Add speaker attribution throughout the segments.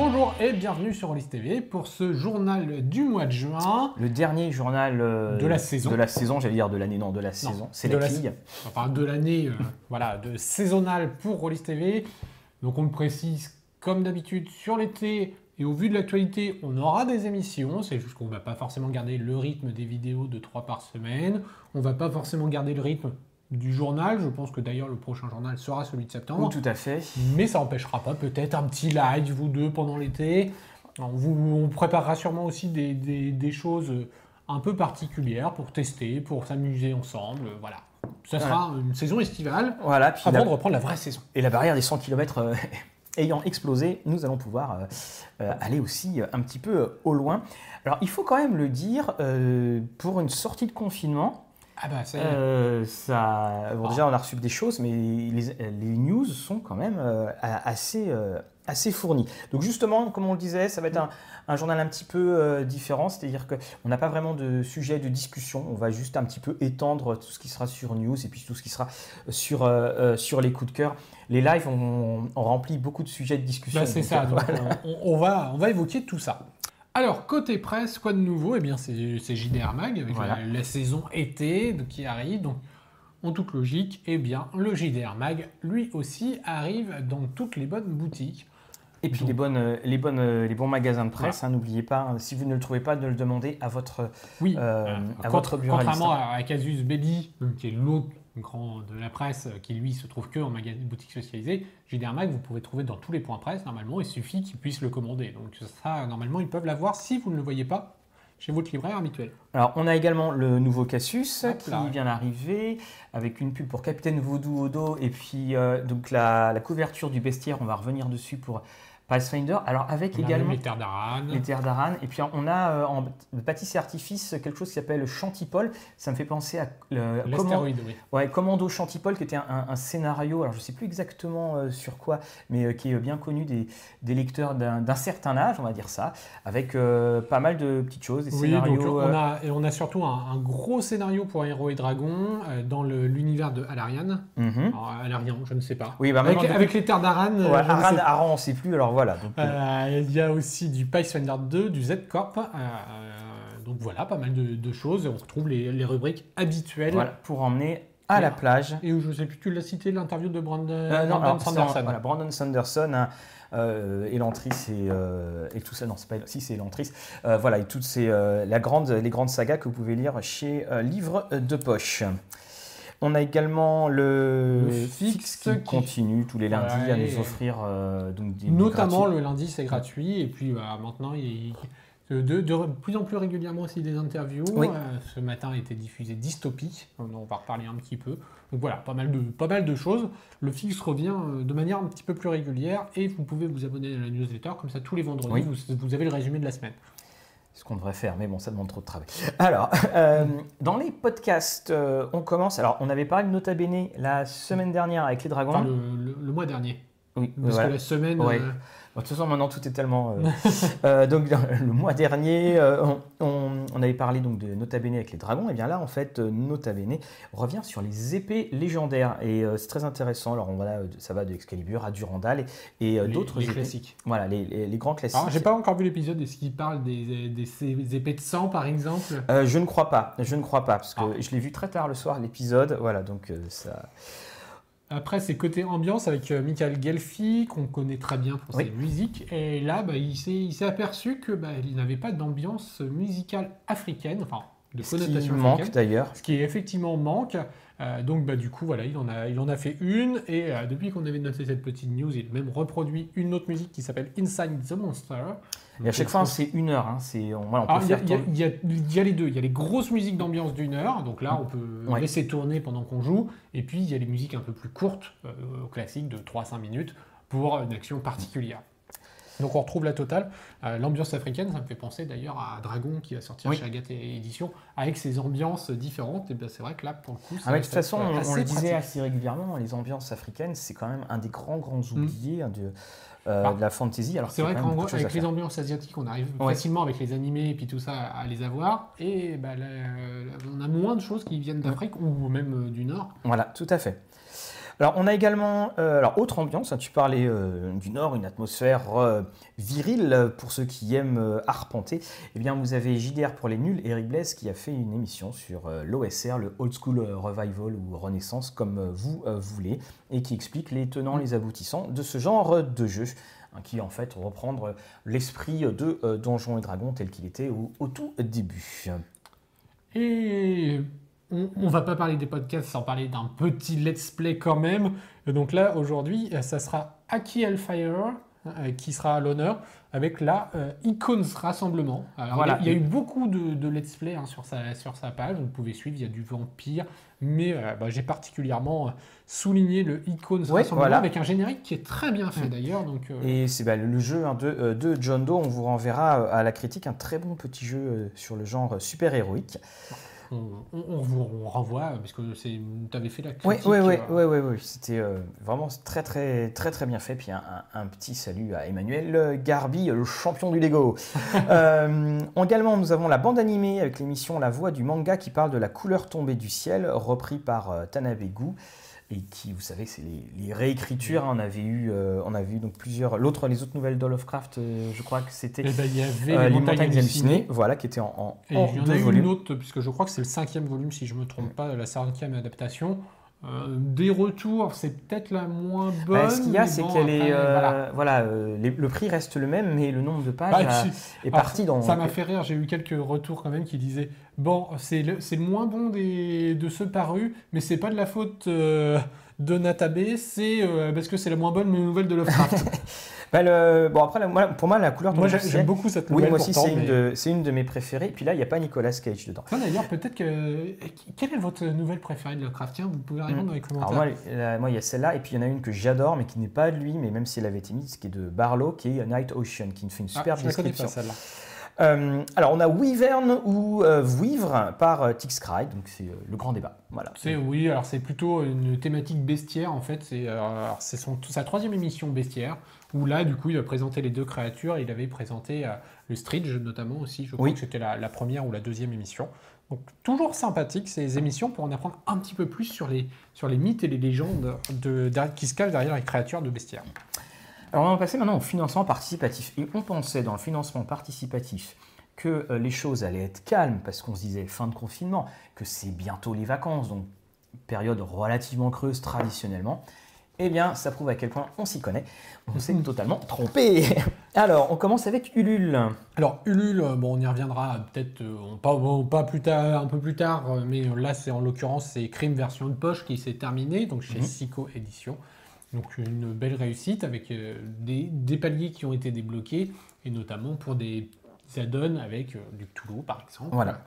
Speaker 1: Bonjour et bienvenue sur Rollis TV pour ce journal du mois de juin.
Speaker 2: Le dernier journal euh,
Speaker 1: De la saison.
Speaker 2: De la saison, j'allais dire de l'année, non, de la saison. C'est
Speaker 1: de
Speaker 2: la
Speaker 1: la
Speaker 2: quille.
Speaker 1: Enfin, de l'année euh, voilà, de saisonnal pour Rollis TV. Donc on le précise comme d'habitude sur l'été et au vu de l'actualité, on aura des émissions. C'est juste qu'on ne va pas forcément garder le rythme des vidéos de 3 par semaine. On va pas forcément garder le rythme du journal. Je pense que d'ailleurs le prochain journal sera celui de septembre.
Speaker 2: Oui, tout à fait.
Speaker 1: Mais ça n'empêchera pas peut-être un petit live ou deux pendant l'été. On, vous, on préparera sûrement aussi des, des- des choses un peu particulières pour tester, pour s'amuser ensemble. Voilà. Ça sera une saison estivale
Speaker 2: Voilà, puis
Speaker 1: avant
Speaker 2: la-
Speaker 1: de reprendre la vraie saison.
Speaker 2: et la barrière des 100 km ayant explosé, nous allons pouvoir euh, euh, aller aussi euh, un petit peu euh, au loin. Alors, il faut quand même le dire, euh, pour une sortie de confinement,
Speaker 1: Ah bah ça y est.
Speaker 2: euh, ça, bon,
Speaker 1: Ah.
Speaker 2: déjà on a reçu des choses, mais les, les news sont quand même euh, assez, euh, assez fournies. Donc justement, comme on le disait, ça va être un, un journal un petit peu euh, différent, c'est-à-dire qu'on n'a pas vraiment de sujet de discussion, on va juste un petit peu étendre tout ce qui sera sur news et puis tout ce qui sera sur, sur les coups de cœur. Les lives ont, ont rempli beaucoup de sujets de discussion.
Speaker 1: Bah, c'est ça. donc,
Speaker 2: voilà.
Speaker 1: on, on va, on va évoquer tout ça. Alors, côté presse, quoi de nouveau? Eh bien, c'est JDR Mag avec
Speaker 2: Voilà.
Speaker 1: la, la saison été qui arrive. Donc, en toute logique, eh bien, le JDR Mag, lui aussi, arrive dans toutes les bonnes boutiques.
Speaker 2: Et puis
Speaker 1: Donc-
Speaker 2: les, bonnes, les, bonnes, les bons magasins de presse, hein, n'oubliez pas, hein, si vous ne le trouvez pas, de le demander à votre,
Speaker 1: Oui,
Speaker 2: euh, à votre buraliste.
Speaker 1: contrairement à, à Casus Belli, qui est l'autre grand de la presse, euh, qui lui se trouve que en magasin boutique spécialisée, JDR Mag, vous pouvez trouver dans tous les points presse, normalement, il suffit qu'ils puissent le commander. Donc ça, normalement, ils peuvent l'avoir si vous ne le voyez pas chez votre libraire habituel.
Speaker 2: Alors, on a également le nouveau Casus
Speaker 1: Hop
Speaker 2: qui
Speaker 1: là.
Speaker 2: vient d'arriver avec une pub pour Capitaine Vaudou au dos et puis euh, donc la, la couverture du bestiaire. On va revenir dessus pour Pathfinder. Alors, avec
Speaker 1: On
Speaker 2: également
Speaker 1: les terres d'Aran.
Speaker 2: les terres d'Aran. Et puis, on a euh, en pâtisserie artifice quelque chose qui s'appelle Chantipole. Ça me fait penser à comment,
Speaker 1: L'astéroïde, oui.
Speaker 2: ouais, Commando Chantipole, qui était un, un- un scénario. Alors, je ne sais plus exactement euh, sur quoi, mais euh, qui est bien connu des, des lecteurs d'un certain âge, on va dire ça, avec euh, pas mal de petites choses, des
Speaker 1: Oui,
Speaker 2: scénarios.
Speaker 1: donc on
Speaker 2: euh,
Speaker 1: a, et on a surtout un, un gros scénario pour Héros et Dragons euh, dans l'univers de Alarian.
Speaker 2: mhm.
Speaker 1: Alors, Alarian, je ne sais pas.
Speaker 2: Oui, bah,
Speaker 1: avec, avec les terres d'Aran, euh,
Speaker 2: Ouais. Aran, on ne sait plus, alors voilà. Donc, euh,
Speaker 1: Euh, il y a aussi du Pathfinder 2, du Z-Corp. euh, euh, donc voilà, pas mal de, de choses. Et on retrouve les, les rubriques habituelles.
Speaker 2: voilà, pour emmener à la plage.
Speaker 1: Et où je sais plus, tu l'as cité, l'interview de Brandon,
Speaker 2: Euh, non,
Speaker 1: Brandon
Speaker 2: alors,
Speaker 1: Sanderson.
Speaker 2: voilà, Brandon Sanderson, hein, euh, Elantris et, euh, et tout ça. Non, c'est pas si c'est Elantris. Voilà, et toutes ces la grande, les grandes sagas que vous pouvez lire chez Livre de Poche. On a également le,
Speaker 1: Le
Speaker 2: fixe qui,
Speaker 1: qui-
Speaker 2: continue tous les lundis à nous offrir euh, donc des,
Speaker 1: Notamment le lundi, c'est gratuit. Et puis bah, maintenant, il y a de, de- de plus en plus régulièrement aussi des interviews.
Speaker 2: Oui.
Speaker 1: Euh, ce matin a été diffusé Dystopie. On va reparler un petit peu. Donc voilà, pas mal de, pas mal de choses. Le fixe revient euh, de manière un petit peu plus régulière. Et vous pouvez vous abonner à la newsletter. Comme ça, tous les vendredis,
Speaker 2: Oui.
Speaker 1: vous, vous avez le résumé de la semaine.
Speaker 2: Ce qu'on devrait faire, mais bon, ça demande trop de travail. Alors, euh, dans les podcasts, euh, on commence. Alors, on avait parlé de Nota Bene la semaine dernière avec les dragons.
Speaker 1: Enfin, le, le- le mois dernier.
Speaker 2: oui,
Speaker 1: Parce
Speaker 2: voilà.
Speaker 1: que la semaine.
Speaker 2: Ouais.
Speaker 1: euh,
Speaker 2: de toute façon, maintenant tout est tellement. euh, euh, donc, le mois dernier, euh, on, on- on avait parlé donc de Nota Bene avec les dragons. Et bien là, en fait, Nota Bene revient sur les épées légendaires. Et euh, c'est très intéressant. Alors, on, voilà, ça va de Excalibur à Durandal et, euh, d'autres
Speaker 1: les
Speaker 2: épées.
Speaker 1: classiques.
Speaker 2: Voilà, les, les- les grands classiques.
Speaker 1: Alors, j'ai pas encore vu l'épisode. Est-ce qu'il parle des, des, des épées de sang, par exemple?
Speaker 2: Euh, je ne crois pas. Je ne crois pas parce que
Speaker 1: Ah.
Speaker 2: je l'ai vu très tard le soir l'épisode. Voilà, donc euh, ça.
Speaker 1: Après, c'est côté ambiance avec euh, Michael Gelfi, qu'on connaît très bien pour
Speaker 2: Oui.
Speaker 1: ses musiques. Et là, bah, il s'est aperçu que bah, il n'avait pas d'ambiance musicale africaine, enfin, de
Speaker 2: Ce qui
Speaker 1: connotation
Speaker 2: manque
Speaker 1: africaine.
Speaker 2: d'ailleurs.
Speaker 1: Ce qui effectivement manque. Euh, donc, bah, du coup, voilà, il en a, il en a fait une. Et euh, depuis qu'on avait noté cette petite news, il a même reproduit une autre musique qui s'appelle Inside the Monster.
Speaker 2: Et à chaque fois, c'est une heure. hein, c'est, on, voilà, on peut
Speaker 1: Alors, il y, a-
Speaker 2: faire
Speaker 1: il y a-
Speaker 2: tourner-
Speaker 1: il y a- il y a les deux. Il y a les grosses musiques d'ambiance d'une heure, donc là on peut
Speaker 2: Ouais.
Speaker 1: laisser tourner pendant qu'on joue. Et puis il y a les musiques un peu plus courtes, euh, classiques de 3-5 minutes, pour une action particulière. Donc on retrouve la totale. Euh, L'ambiance africaine, ça me fait penser d'ailleurs à Dragon qui va sortir
Speaker 2: Oui.
Speaker 1: chez Agathe Édition, avec ses ambiances différentes. Et bien c'est vrai que là pour le coup, ça
Speaker 2: Ah, mais
Speaker 1: va
Speaker 2: de toute façon, on, le disait
Speaker 1: pratique.
Speaker 2: assez régulièrement, les ambiances africaines, c'est quand même un des grands, grands oubliés hein, de, euh, de la fantasy. Alors
Speaker 1: C'est vrai qu'en
Speaker 2: à
Speaker 1: avec les ambiances asiatiques, on arrive
Speaker 2: Ouais.
Speaker 1: facilement avec les animés et puis tout ça à les avoir. Et bah, là, on a moins de choses qui viennent d'Afrique ou même euh, du Nord.
Speaker 2: Voilà, tout à fait. Alors, on a également, euh, alors autre ambiance, hein, tu parlais euh, du Nord, une atmosphère euh, virile pour ceux qui aiment arpenter. Eh bien, vous avez JDR pour les nuls, Eric Blaise, qui a fait une émission sur l'OSR, le Old School Revival ou Renaissance, comme vous voulez, et qui explique les tenants, les aboutissants de ce genre de jeu, hein, qui en fait reprendre l'esprit de Donjons et Dragons tel qu'il était au, tout début.
Speaker 1: On, on va pas parler des podcasts sans parler d'un petit let's play quand même. Et donc là, aujourd'hui, euh, ça sera Aki Hellfire euh, qui sera à l'honneur avec la euh, Icons Rassemblement. Alors,
Speaker 2: Voilà.
Speaker 1: il, y a, eu beaucoup de, de let's play hein, sur, sa, sur sa page, vous pouvez suivre, il y a du vampire, mais euh, bah, j'ai particulièrement souligné le Icons
Speaker 2: Ouais,
Speaker 1: Rassemblement
Speaker 2: voilà.
Speaker 1: avec un générique qui est très bien fait
Speaker 2: Mm.
Speaker 1: d'ailleurs. Donc,
Speaker 2: Et c'est bah, le- jeu hein, de, de John Doe, on vous renverra à la critique un très bon petit jeu sur le genre super-héroïque.
Speaker 1: On, on- on vous on renvoie, euh, parce que tu avais fait la critique.
Speaker 2: oui, oui,
Speaker 1: euh,
Speaker 2: oui, oui, oui. c'était euh, vraiment très, très, très, très bien fait. Puis un, un- un petit salut à Emmanuel Garbi, le champion du Lego. Euh, également, nous avons la bande animée avec l'émission La Voix du manga qui parle de la couleur tombée du ciel, repris par Tanabe Gu. Et qui, vous savez, c'est les, les réécritures. hein. On avait eu, euh, on avait eu donc plusieurs. L'autre, les autres nouvelles de Lovecraft, euh, je crois que c'était
Speaker 1: eh ben, il y avait
Speaker 2: euh,
Speaker 1: les montagnes hallucinées.
Speaker 2: voilà, qui était en, en,
Speaker 1: Et
Speaker 2: en
Speaker 1: il y en a eu
Speaker 2: volumes.
Speaker 1: une autre, puisque je crois que c'est le cinquième volume, si je ne me trompe pas, la cinquième adaptation. Euh, des retours, c'est peut-être la moins bonne.
Speaker 2: Bah, ce qu'il y a, c'est
Speaker 1: bon,
Speaker 2: qu'elle est, euh,
Speaker 1: voilà.
Speaker 2: euh, les- le prix reste le même, mais le nombre de pages
Speaker 1: Bah,
Speaker 2: a- est
Speaker 1: alors,
Speaker 2: parti dans.
Speaker 1: Ça m'a fait rire, j'ai eu quelques retours quand même qui disaient Bon, c'est le, le moins bon des, de ceux parus, mais c'est pas de la faute de Natabe, c'est parce que c'est la moins bonne nouvelle de Lovecraft.
Speaker 2: Bah, le- Bon après, la- moi, pour moi, la couleur
Speaker 1: moi
Speaker 2: du ciel-
Speaker 1: j'aime beaucoup cette
Speaker 2: Oui,
Speaker 1: nouvelle.
Speaker 2: moi aussi, c'est une,
Speaker 1: mais-
Speaker 2: de- une de mes préférées. Puis là, il n'y a pas Nicolas Cage dedans.
Speaker 1: Ah, D'ailleurs, peut-être que. Quelle est votre nouvelle préférée de Lovecraft? Tiens, vous pouvez répondre dans les commentaires.
Speaker 2: Alors moi, la- moi, il y a celle-là, et puis il y en a une que j'adore, mais qui n'est pas de lui, mais même si elle avait été mise, qui est de Barlow, qui est Night Ocean, qui nous fait une
Speaker 1: Ah,
Speaker 2: superbe
Speaker 1: connais
Speaker 2: description.
Speaker 1: pas celle-là.
Speaker 2: Euh, alors, on a Wyvern ou euh, Vouivre par euh, Tix Cry, donc c'est euh, le grand débat. Voilà.
Speaker 1: C'est oui, alors c'est plutôt une thématique bestiaire en fait. C'est euh, c'est son- sa troisième émission bestiaire où là du coup il a présenté les deux créatures. Il avait présenté euh, le Stridge notamment aussi. Je crois
Speaker 2: Oui.
Speaker 1: que c'était la, la première ou la deuxième émission. Donc toujours sympathique ces émissions pour en apprendre un petit peu plus sur les sur les mythes et les légendes de, qui se cachent derrière les créatures de bestiaire.
Speaker 2: Alors on va passer maintenant au financement participatif. Et on pensait dans le financement participatif que euh, les choses allaient être calmes parce qu'on se disait fin de confinement, que c'est bientôt les vacances, donc période relativement creuse traditionnellement. Eh bien, ça prouve à quel point on s'y connaît. On s'est totalement trompé. Alors, on commence avec Ulule.
Speaker 1: Alors Ulule, euh, bon, on y reviendra peut-être euh, pas, bon, pas plus tard, un peu plus tard, euh, mais là c'est en l'occurrence c'est Crime version de poche qui s'est terminé, donc chez
Speaker 2: Mhm.
Speaker 1: Sico Édition. Donc une belle réussite avec euh, des, des paliers qui ont été débloqués et notamment pour des add-ons avec euh, du Cthulhu par exemple.
Speaker 2: Voilà.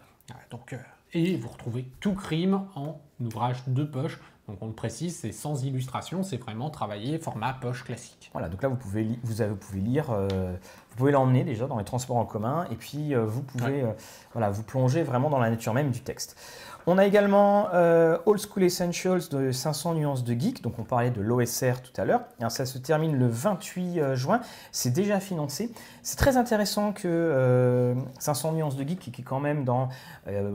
Speaker 1: Donc, et vous retrouvez tout crime en ouvrage de poche. Donc on le précise, c'est sans illustration, c'est vraiment travaillé format poche classique.
Speaker 2: Voilà, donc là, vous pouvez, vous pouvez lire, euh, vous pouvez l'emmener déjà dans les transports en commun, et puis euh, vous pouvez euh, voilà, vous plonger vraiment dans la nature même du texte. On a également euh, Old School Essentials de 500 nuances de geek, donc on parlait de l'OSR tout à l'heure. Alors, Ça se termine le 28 euh, juin, c'est déjà financé. C'est très intéressant que euh, 500 nuances de geek, qui, qui est quand même dans,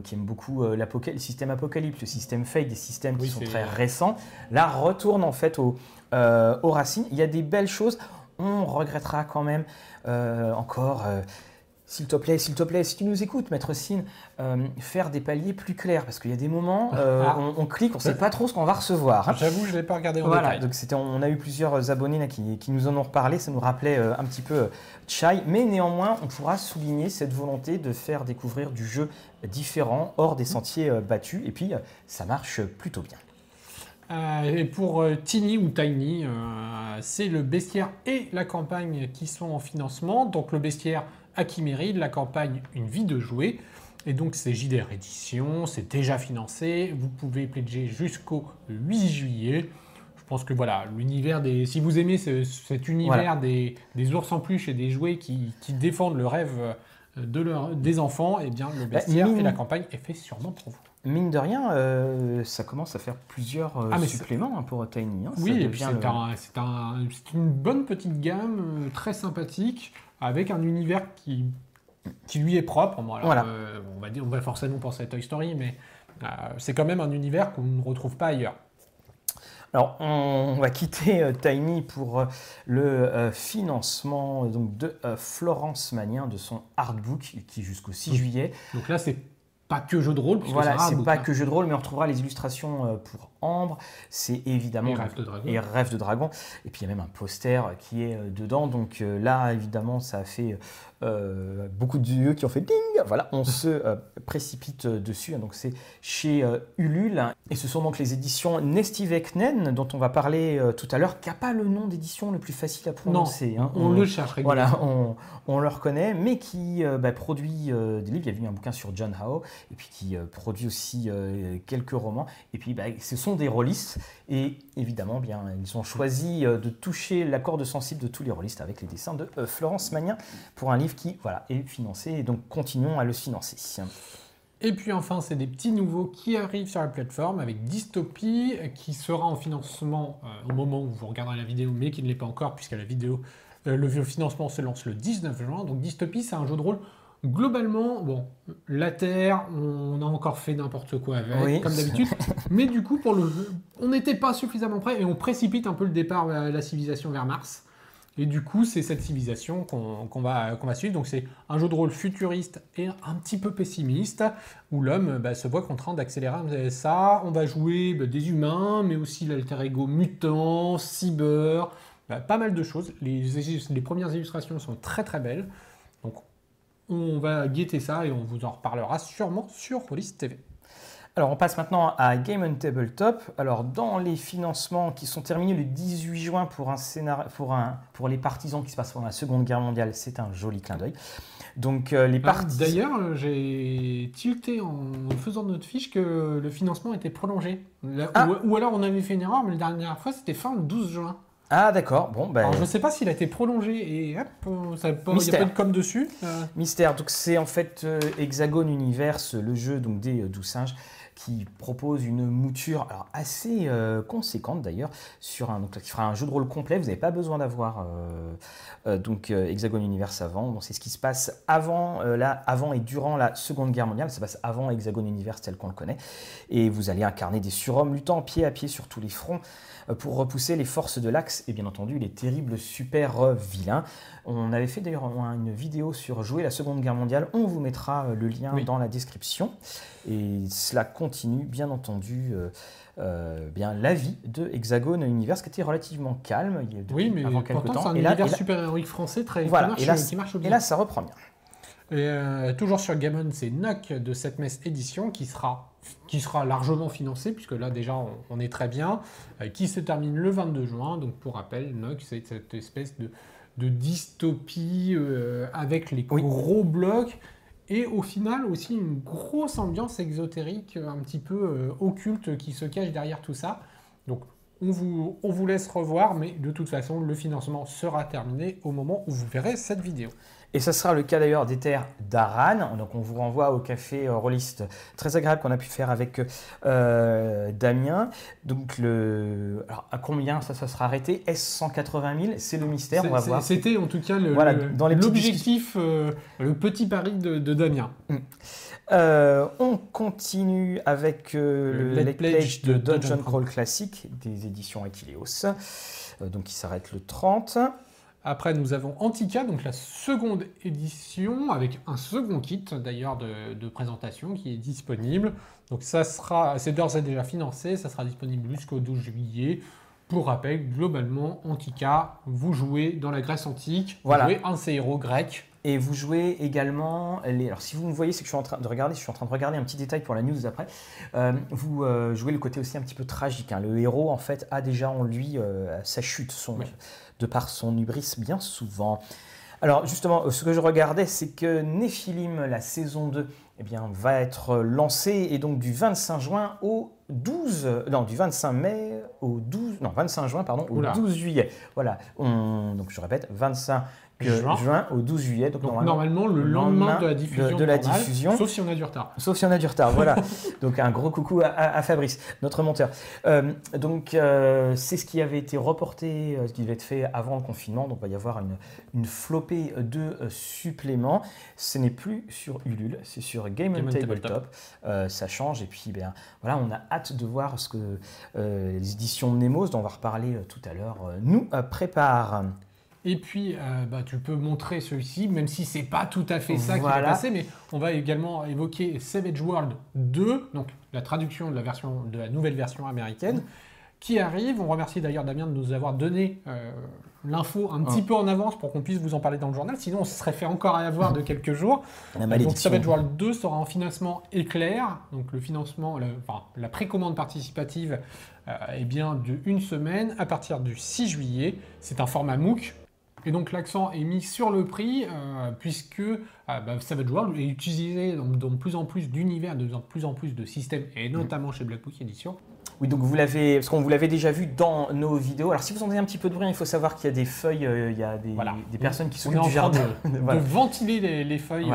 Speaker 2: qui aime beaucoup le système apocalypse, le système fake, des systèmes qui
Speaker 1: Oui,
Speaker 2: sont très récents, là retourne en fait au, aux racines. Il y a des belles choses. On regrettera quand même euh, encore, euh, s'il te plaît, s'il te plaît, si tu nous écoutes, Maître Sin, euh, faire des paliers plus clairs. Parce qu'il y a des moments,
Speaker 1: Ah.
Speaker 2: on, on clique, on ne sait pas trop ce qu'on va recevoir. hein.
Speaker 1: J'avoue, je ne l'ai pas regardé en
Speaker 2: Voilà,
Speaker 1: détail.
Speaker 2: donc c'était, on a eu plusieurs abonnés là, qui, qui nous en ont reparlé, ça nous rappelait un petit peu Chai, mais néanmoins on pourra souligner cette volonté de faire découvrir du jeu différent, hors des sentiers euh, battus, et puis ça marche plutôt bien.
Speaker 1: Euh, et pour euh, Tiny ou Tiny, euh, c'est le bestiaire et la campagne qui sont en financement. Donc le bestiaire à Chiméride, la campagne Une vie de jouer. Et donc c'est JDR Édition, c'est déjà financé. Vous pouvez pledger jusqu'au 8 juillet. Je pense que voilà, l'univers des. Si vous aimez ce- cet univers
Speaker 2: Voilà.
Speaker 1: des, des ours en peluche et des jouets qui, qui défendent le rêve de leur, des enfants, eh bien le bestiaire
Speaker 2: mine-
Speaker 1: et la campagne est fait sûrement pour vous.
Speaker 2: Mine de rien, euh, ça commence à faire plusieurs euh,
Speaker 1: Ah, mais
Speaker 2: suppléments hein, pour Tiny. hein.
Speaker 1: Oui, et puis
Speaker 2: devient
Speaker 1: c'est
Speaker 2: le-
Speaker 1: un- une bonne petite gamme, euh, très sympathique, avec un univers qui, qui lui est propre. Bon, alors,
Speaker 2: Voilà.
Speaker 1: euh, on, va dire, on va forcément penser à Toy Story, mais c'est quand même un univers qu'on ne retrouve pas ailleurs.
Speaker 2: Alors, on va quitter euh, Tiny pour euh, le euh, financement donc, de Florence Magnien, de son artbook, qui est jusqu'au 6 juillet.
Speaker 1: Donc là, c'est pas que jeu de rôle.
Speaker 2: Voilà, c'est pas que jeu de rôle, mais on retrouvera les illustrations pour Ambre. C'est évidemment. Et
Speaker 1: Rêve de Dragon.
Speaker 2: Et Rêve de Dragon. Et puis il y a même un poster qui est dedans. Donc là, évidemment, ça a fait euh, beaucoup de yeux qui ont fait ding. Voilà, on se euh, précipite dessus. Donc c'est chez euh, Ulule. Et ce sont donc les éditions Nestiveknen dont on va parler tout à l'heure, qui n'a pas le nom d'édition le plus facile à prononcer.
Speaker 1: Hein. On, le cherche
Speaker 2: Voilà, on, on, le reconnaît, mais qui bah, produit des livres. Il y a eu un bouquin sur John Howe, et puis qui produit aussi quelques romans. Et puis bah, ce sont des rôlistes. Et évidemment, bien, ils ont choisi de toucher la corde sensible de tous les rôlistes avec les dessins de Florence Magnin pour un livre qui voilà, est financé et donc continuons à le financer.
Speaker 1: Et puis enfin, c'est des petits nouveaux qui arrivent sur la plateforme avec Dystopie qui sera en financement euh, au moment où vous regarderez la vidéo, mais qui ne l'est pas encore puisque la vidéo, euh, le financement se lance le 19 juin. Donc Dystopie, c'est un jeu de rôle globalement, bon, la Terre, on a encore fait n'importe quoi avec, comme d'habitude. mais du coup, pour le on n'était pas suffisamment prêt et on précipite un peu le départ de la civilisation vers Mars. Et du coup, c'est cette civilisation qu'on va, qu'on va suivre. Donc c'est un jeu de rôle futuriste et un petit peu pessimiste, où l'homme bah, se voit contraint d'accélérer ça. On va jouer bah, des humains, mais aussi l'alter ego mutant, cyber, bah, pas mal de choses. Les, les, premières illustrations sont très très belles. Donc on va guetter ça et on vous en reparlera sûrement sur Police TV.
Speaker 2: Alors on passe maintenant à Game on Tabletop. Alors dans les financements qui sont terminés le 18 juin pour, un pour, un, pour les partisans qui se passent pendant la Seconde Guerre mondiale, c'est un joli clin d'œil. Donc euh, les ah, partisans...
Speaker 1: D'ailleurs, euh, j'ai tilté en faisant notre fiche que le financement était prolongé. Ah. Ou, alors on avait fait une erreur, mais la dernière fois c'était fin le 12 juin.
Speaker 2: Ah d'accord, bon ben...
Speaker 1: je ne sais pas s'il a été prolongé et hop, ça, il n'y a pas de com dessus.
Speaker 2: Euh. Mystère, donc c'est en fait Hexagone Universe, le jeu donc des 12 singes qui propose une mouture alors, assez euh, conséquente d'ailleurs sur un donc qui fera un jeu de rôle complet. Vous n'avez pas besoin d'avoir euh, euh, donc Hexagon Universe avant. Bon, c'est ce qui se passe avant avant et durant la Seconde Guerre mondiale. Ça se passe avant Hexagon Universe tel qu'on le connaît. Et vous allez incarner des surhommes luttant pied à pied sur tous les fronts pour repousser les forces de l'Axe et bien entendu les terribles super vilains. On avait fait d'ailleurs une vidéo sur jouer la Seconde Guerre mondiale. On vous mettra le lien dans la description. Et cela continue, bien entendu, euh, euh, bien la vie de Hexagone Universe, qui était relativement calme
Speaker 1: il y a oui, mais avant quelques temps. Un et univers super-héroïque français très
Speaker 2: voilà, qui, marche, et là, bien. Et là, ça reprend bien.
Speaker 1: Et euh, toujours sur Gammon, c'est NOC de cette messe édition qui sera, qui sera largement financé, puisque là déjà on, est très bien, qui se termine le 22 juin. Donc pour rappel, NOC, c'est cette espèce de, de dystopie avec les gros blocs et au final aussi une grosse ambiance exotérique, un petit peu euh, occulte qui se cache derrière tout ça. Donc on vous, on vous laisse revoir, mais de toute façon le financement sera terminé au moment où vous verrez cette vidéo.
Speaker 2: Et ce sera le cas d'ailleurs des terres d'Aran. Donc on vous renvoie au café euh, Rolliste très agréable qu'on a pu faire avec euh, Damien. Donc le, alors à combien ça, ça sera arrêté? Est-ce 180 000 C'est le mystère. On va voir.
Speaker 1: C'était en tout cas le, voilà, dans l'objectif, euh, le petit pari de, Damien.
Speaker 2: Mm. on continue avec le, le Pledge de, Dungeon Crawl Classic des éditions Aquileos, donc qui s'arrête le 30.
Speaker 1: Après, nous avons Antica, donc la seconde édition, avec un second kit d'ailleurs de, présentation qui est disponible. Donc ça sera, c'est d'ores et déjà financé, ça sera disponible jusqu'au 12 juillet. Pour rappel, globalement, Antica, vous jouez dans la Grèce antique, vous jouez un héros grec.
Speaker 2: Et vous jouez également les. Alors, si vous me voyez, c'est que je suis en train de regarder. Je suis en train de regarder un petit détail pour la news après. Euh, vous euh, jouez le côté aussi un petit peu tragique. Hein. Le héros, en fait, a déjà en lui euh, sa chute, son, de par son hubris bien souvent. Alors justement, ce que je regardais, c'est que Néphilim, la saison 2, eh bien, va être lancée et donc du 25 juin au 12, non, du 25 mai au 12, non, 25 juin, pardon, au 12 juillet. Voilà, donc je répète, 25 juin. au 12 juillet.
Speaker 1: Donc, normalement, le lendemain, de la diffusion.
Speaker 2: De, la diffusion.
Speaker 1: Sauf si on a du retard.
Speaker 2: Sauf si on a du retard, voilà. donc un gros coucou à, Fabrice, notre monteur. Euh, donc euh, c'est ce qui avait été reporté, euh, ce qui devait être fait avant le confinement. Donc il va y avoir une, une flopée de suppléments. Ce n'est plus sur Ulule, c'est sur Game, Game Tabletop. ça change et puis ben, voilà, on a hâte de voir ce que les éditions Nemos, dont on va reparler tout à l'heure, nous préparent.
Speaker 1: Et puis, euh, bah, tu peux montrer celui-ci, même si c'est pas tout à fait ça qui va passer, mais on va également évoquer Savage World 2, donc la traduction de la, version, de la nouvelle version américaine, qui arrive. On remercie d'ailleurs Damien de nous avoir donné euh, l'info un petit peu en avance pour qu'on puisse vous en parler dans le journal, sinon on se serait fait encore avoir de quelques jours. donc Savage World 2 sera en financement éclair, donc le financement, enfin, la précommande participative euh, est bien de une semaine à partir du 6 juillet. C'est un format MOOC, et donc l'accent est mis sur le prix, euh, puisque euh, bah, Savage World est utilisé dans, de plus en plus d'univers, de plus en plus de systèmes, et notamment chez Black Book Edition.
Speaker 2: Oui, donc vous l'avez, parce qu'on vous l'avait déjà vu dans nos vidéos. Alors si vous entendez un petit peu de bruit, il faut savoir qu'il y a des feuilles, euh, il y a des, des personnes qui s'occupent du jardin.
Speaker 1: De, de ventiler les, les feuilles.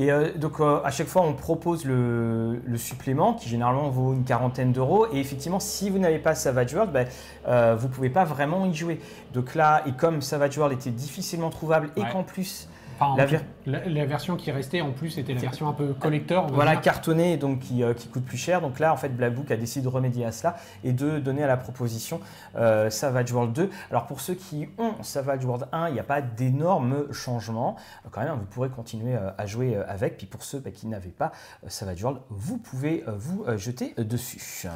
Speaker 2: Et euh, donc euh, à chaque fois, on propose le, supplément qui généralement vaut une quarantaine d'euros. Et effectivement, si vous n'avez pas Savage World, ben, euh, vous ne pouvez pas vraiment y jouer. Donc là, et comme Savage World était difficilement trouvable et qu'en plus
Speaker 1: la, version qui restait en plus était la version un peu collector.
Speaker 2: Voilà, cartonnée, donc euh, qui, coûte plus cher. Donc là, en fait, Blackbook a décidé de remédier à cela et de donner à la proposition euh, Savage World 2. Alors pour ceux qui ont Savage World 1, il n'y a pas d'énormes changements. Quand même, vous pourrez continuer euh, à jouer avec. Puis pour ceux bah, qui n'avaient pas Savage World, vous pouvez vous jeter dessus.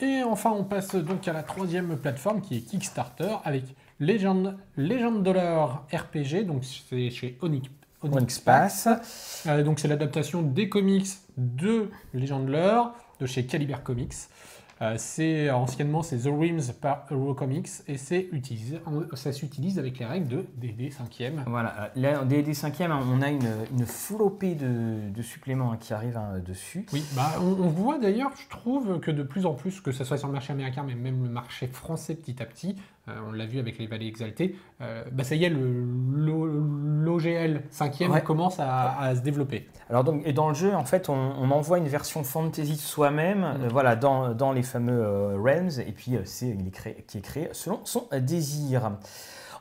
Speaker 1: Et enfin, on passe donc à la troisième plateforme qui est Kickstarter avec Legend, Legend Dollar RPG, donc c'est chez Onyx,
Speaker 2: Onyx, Pass.
Speaker 1: Euh, donc c'est l'adaptation des comics de Legend Lore de chez Caliber Comics. Euh, c'est anciennement c'est The Rims par Eurocomics et c'est utilisé, ça s'utilise avec les règles de DD 5e.
Speaker 2: Voilà, euh, là, en DD 5e, on a une, une flopée de, de suppléments hein, qui arrivent hein, dessus.
Speaker 1: Oui, bah, on, on voit d'ailleurs, je trouve que de plus en plus, que ce soit sur le marché américain, mais même le marché français petit à petit, on l'a vu avec les vallées exaltées, euh, bah ça y est, l'OGL 5e commence à, se développer.
Speaker 2: Alors donc, et dans le jeu, en fait, on, envoie une version fantasy de soi-même, mm. euh, voilà, dans, les fameux realms, et puis c'est il est créé, qui est créé selon son désir.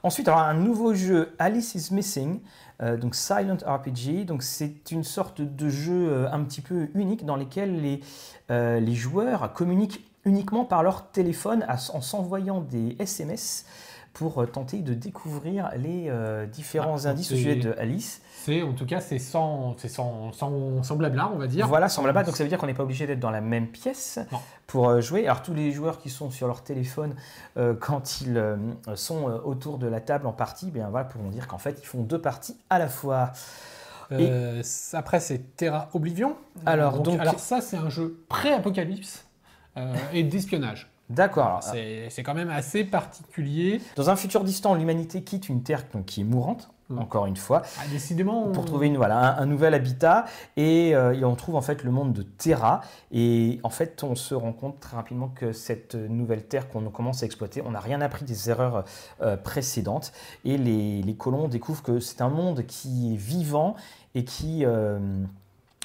Speaker 2: Ensuite, alors un nouveau jeu, Alice is Missing, donc Silent RPG. Donc c'est une sorte de jeu un petit peu unique dans lequel les, les joueurs communiquent uniquement par leur téléphone en s'envoyant des SMS pour euh, tenter de découvrir les euh, différents ah, indices au sujet de Alice.
Speaker 1: C'est en tout cas c'est sans, sans, sans, sans, blabla, on va dire.
Speaker 2: Voilà, sans blabla. Donc ça veut dire qu'on n'est pas obligé d'être dans la même pièce pour euh, jouer. Alors tous les joueurs qui sont sur leur téléphone quand ils sont autour de la table en partie, bien voilà, pourront dire qu'en fait ils font deux parties à la fois.
Speaker 1: Après c'est Terra Oblivion. Alors, donc, alors ça c'est un jeu pré-apocalypse. Euh, et d'espionnage.
Speaker 2: D'accord.
Speaker 1: C'est quand même assez particulier.
Speaker 2: Dans un futur distant, l'humanité quitte une Terre qui est mourante, mm. encore une fois.
Speaker 1: Ah, décidément.
Speaker 2: Pour trouver une, voilà, un, nouvel habitat. Et, euh, on trouve en fait le monde de Terra. Et en fait, on se rend compte très rapidement que cette nouvelle Terre qu'on commence à exploiter, on n'a rien appris des erreurs euh, précédentes. Et les, les, colons découvrent que c'est un monde qui est vivant et qui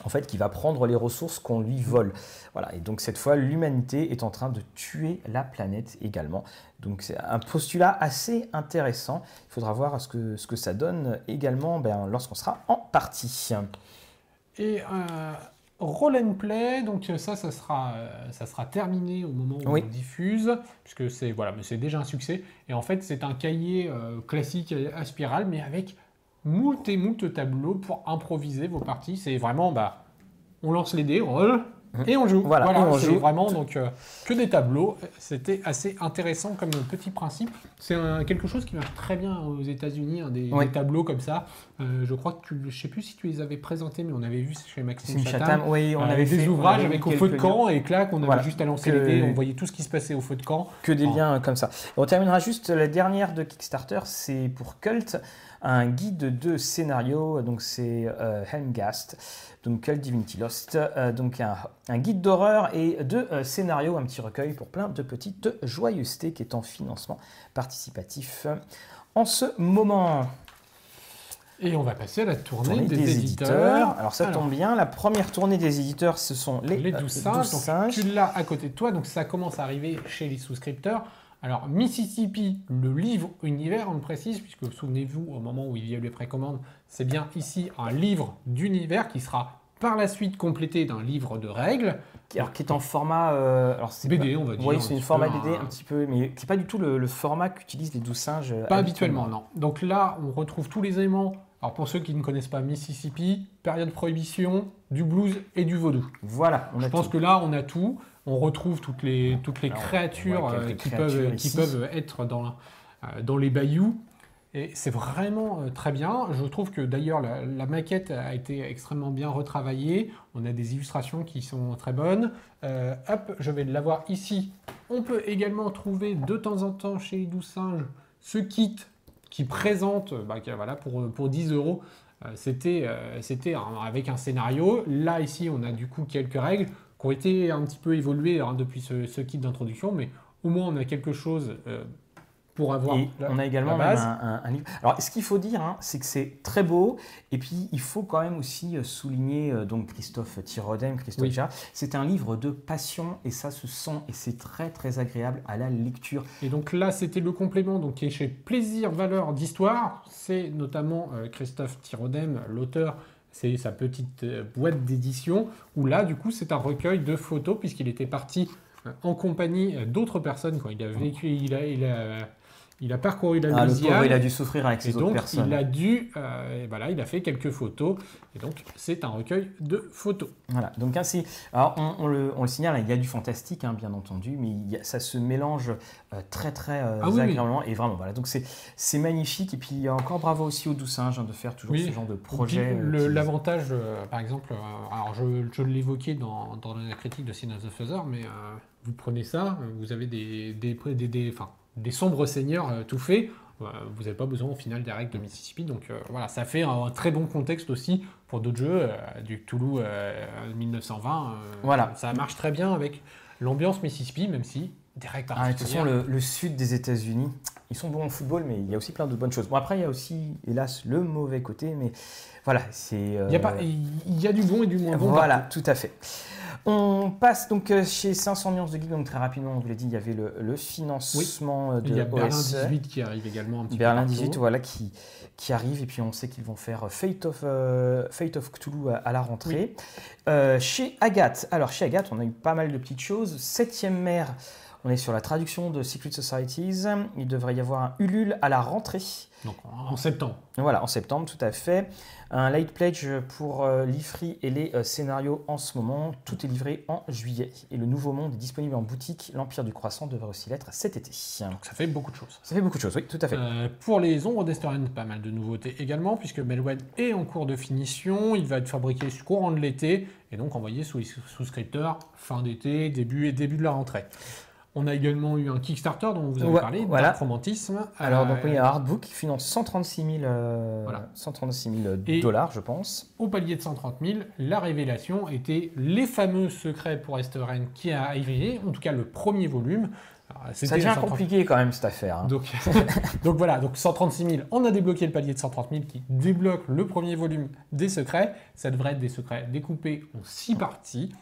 Speaker 2: en fait, qui va prendre les ressources qu'on lui vole. Voilà. Et donc cette fois, l'humanité est en train de tuer la planète également. Donc c'est un postulat assez intéressant. Il faudra voir ce que, ce que ça donne également ben, lorsqu'on sera en partie.
Speaker 1: Et euh, roll and play, donc ça, ça sera, ça sera terminé au moment où on diffuse, puisque c'est voilà, mais c'est déjà un succès. Et en fait, c'est un cahier euh, classique à spirale, mais avec moult et moult tableaux pour improviser vos parties. C'est vraiment, bah, on lance les dés, roll, et on joue. Voilà, on joue. vraiment donc euh, que des tableaux. C'était assez intéressant comme petit principe. C'est quelque chose qui marche très bien aux États-Unis, hein, des, tableaux comme ça. Euh, je crois que tu, je sais plus si tu les avais présentés, mais on avait vu chez Maxime Chatham.
Speaker 2: Oui, on
Speaker 1: euh,
Speaker 2: avait
Speaker 1: des ouvrages avec au feu de camp et clac, on avait juste à lancer les dés, on voyait tout ce qui se passait au feu de camp.
Speaker 2: Que des liens comme ça. On terminera juste la dernière de Kickstarter, c'est pour Cult un guide de scénario, donc c'est euh, Helmgast, donc Cult Divinity Lost, euh, donc un, guide d'horreur et de euh, scénario, un petit recueil pour plein de petites joyeusetés qui est en financement participatif en ce moment.
Speaker 1: Et on va passer à la tournée,
Speaker 2: Tournée
Speaker 1: des,
Speaker 2: des,
Speaker 1: éditeurs.
Speaker 2: éditeurs. Alors ça
Speaker 1: Alors,
Speaker 2: tombe bien, la première tournée des éditeurs, ce sont les,
Speaker 1: les
Speaker 2: euh,
Speaker 1: 12 singes. donc,
Speaker 2: singes.
Speaker 1: tu l'as à côté de toi, donc ça commence à arriver chez les souscripteurs. Alors, Mississippi, le livre univers, on le précise, puisque souvenez-vous, au moment où il y a eu les précommandes, c'est bien ici un livre d'univers qui sera par la suite complété d'un livre de règles.
Speaker 2: Alors, qui est en format. euh, alors c'est
Speaker 1: BD,
Speaker 2: pas-
Speaker 1: on va dire.
Speaker 2: Oui,
Speaker 1: un
Speaker 2: c'est une
Speaker 1: petit
Speaker 2: format BD
Speaker 1: un-
Speaker 2: un petit peu, mais qui n'est pas du tout le, le format qu'utilisent les 12 singes. euh,
Speaker 1: Pas habituellement, non. Donc là, on retrouve tous les éléments. Alors pour ceux qui ne connaissent pas Mississippi, période prohibition, du blues et du vaudou.
Speaker 2: Voilà, on
Speaker 1: Je pense
Speaker 2: tout.
Speaker 1: que là, on a tout. On retrouve toutes les, toutes les
Speaker 2: Alors,
Speaker 1: créatures euh,
Speaker 2: quelques
Speaker 1: qui,
Speaker 2: créatures
Speaker 1: peuvent, qui peuvent être dans, euh, dans les bayous. Et c'est vraiment euh, très bien. Je trouve que d'ailleurs, la, la maquette a été extrêmement bien retravaillée. On a des illustrations qui sont très bonnes. Hop, je vais l'avoir ici. On peut également trouver de temps en temps chez les 12 singes ce kit qui présente, bah, pour, pour 10 euros, euh, c'était euh, avec un scénario. Là, ici, on a du coup quelques règles qui ont été un petit peu évoluées hein, depuis ce, ce kit d'introduction, mais au moins on a quelque chose euh, pour avoir.
Speaker 2: Et
Speaker 1: la-
Speaker 2: on a également
Speaker 1: la
Speaker 2: même
Speaker 1: base.
Speaker 2: un, un- un livre. Alors, ce qu'il faut dire, hein, c'est que c'est très beau. Et puis, il faut quand même aussi euh, souligner euh, donc Christophe Thirodem, Christophe
Speaker 1: Oui.
Speaker 2: C'est un livre de passion et ça se sent et c'est très très agréable à la lecture.
Speaker 1: Et donc là, c'était le complément donc, qui est chez Plaisir Valeur d'Histoire. C'est notamment euh, Christophe Thirodem, l'auteur. C'est sa petite boîte d'édition où là, du coup, c'est un recueil de photos puisqu'il était parti en compagnie d'autres personnes quand il a vécu, il a, il a, il a parcouru la
Speaker 2: Ah, le
Speaker 1: Louisiane.
Speaker 2: pauvre, il a dû souffrir avec
Speaker 1: Et
Speaker 2: ses autres
Speaker 1: donc,
Speaker 2: personnes.
Speaker 1: il a dû, euh, et voilà, il a fait quelques photos. Et donc, c'est un recueil de photos.
Speaker 2: Voilà, donc ainsi, alors on, on le, on le signale, il y a du fantastique, hein, bien entendu, mais il y a- ça se mélange euh, très très euh,
Speaker 1: Ah oui, oui.
Speaker 2: agréablement et vraiment voilà. Donc c'est magnifique et puis encore bravo aussi aux singes hein, de faire toujours
Speaker 1: Oui.
Speaker 2: ce genre de projet.
Speaker 1: L'avantage, par exemple, alors je, je l'évoquais dans, dans la critique de Sin of the Feather, mais vous prenez ça, vous avez des, des, des, des- enfin, des sombres seigneurs euh, tout faits. euh, vous n'avez pas besoin au final des règles de Mississippi, donc euh, voilà, ça fait un, très bon contexte aussi pour d'autres jeux, euh, du Toulouse 1920. euh,
Speaker 2: Voilà.
Speaker 1: Ça marche très bien avec l'ambiance Mississippi, même si des règles
Speaker 2: Ah, de toute façon, le, le sud des États-Unis, ils sont bons au football, mais il y a aussi plein de bonnes choses. Bon, après, il y a aussi, hélas, le mauvais côté, mais voilà, c'est.
Speaker 1: Il y, a pas- il y a du bon et du moins bon.
Speaker 2: Voilà, tout à fait. On passe donc euh, chez 500 nuances de geek, donc très rapidement, on vous l'a dit, il y avait le, le financement de
Speaker 1: Il y a Berlin
Speaker 2: OSE.
Speaker 1: 18 qui arrive également un petit
Speaker 2: Berlin
Speaker 1: peu partout.
Speaker 2: 18, voilà, qui, qui arrive. Et puis on sait qu'ils vont faire Fate of, euh, Fate of Cthulhu à, à la rentrée. Euh, chez Agathe, alors chez Agathe, on a eu pas mal de petites choses. Septième mère, on est sur la traduction de Secret Societies. Il devrait y avoir un Ulule à la rentrée.
Speaker 1: Donc en septembre.
Speaker 2: Voilà, en septembre, tout à fait. Un late pledge pour euh, l'IFRI et les euh, scénarios en ce moment. Tout est livré en juillet. Et le Nouveau Monde est disponible en boutique. L'Empire du Croissant devrait aussi l'être cet été. Ça
Speaker 1: Donc ça fait beaucoup de choses.
Speaker 2: fait beaucoup de choses, oui, tout à fait.
Speaker 1: Euh, pour les ombres d'Esteren, pas mal de nouveautés également, puisque Melwen est en cours de finition. Il va être fabriqué courant de l'été et donc envoyé sous les souscripteurs fin d'été, début et début de la rentrée. On a également eu un Kickstarter dont vous avez
Speaker 2: Ouais,
Speaker 1: parlé,
Speaker 2: voilà.
Speaker 1: Dark Romantisme.
Speaker 2: Alors, donc,
Speaker 1: Euh,
Speaker 2: oui, un hardbook qui finance 136 000, euh,
Speaker 1: Voilà.
Speaker 2: 136 000
Speaker 1: Et-
Speaker 2: dollars, je pense.
Speaker 1: Au palier de 130 000, la révélation était les fameux secrets pour Esteren qui a arrivé, en tout cas le premier volume. Alors,
Speaker 2: Ça devient
Speaker 1: 130
Speaker 2: compliqué quand même, cette affaire. hein.
Speaker 1: Donc, donc voilà, donc 136 000, on a débloqué le palier de 130 000 qui débloque le premier volume des secrets. Ça devrait être des secrets découpés en six parties.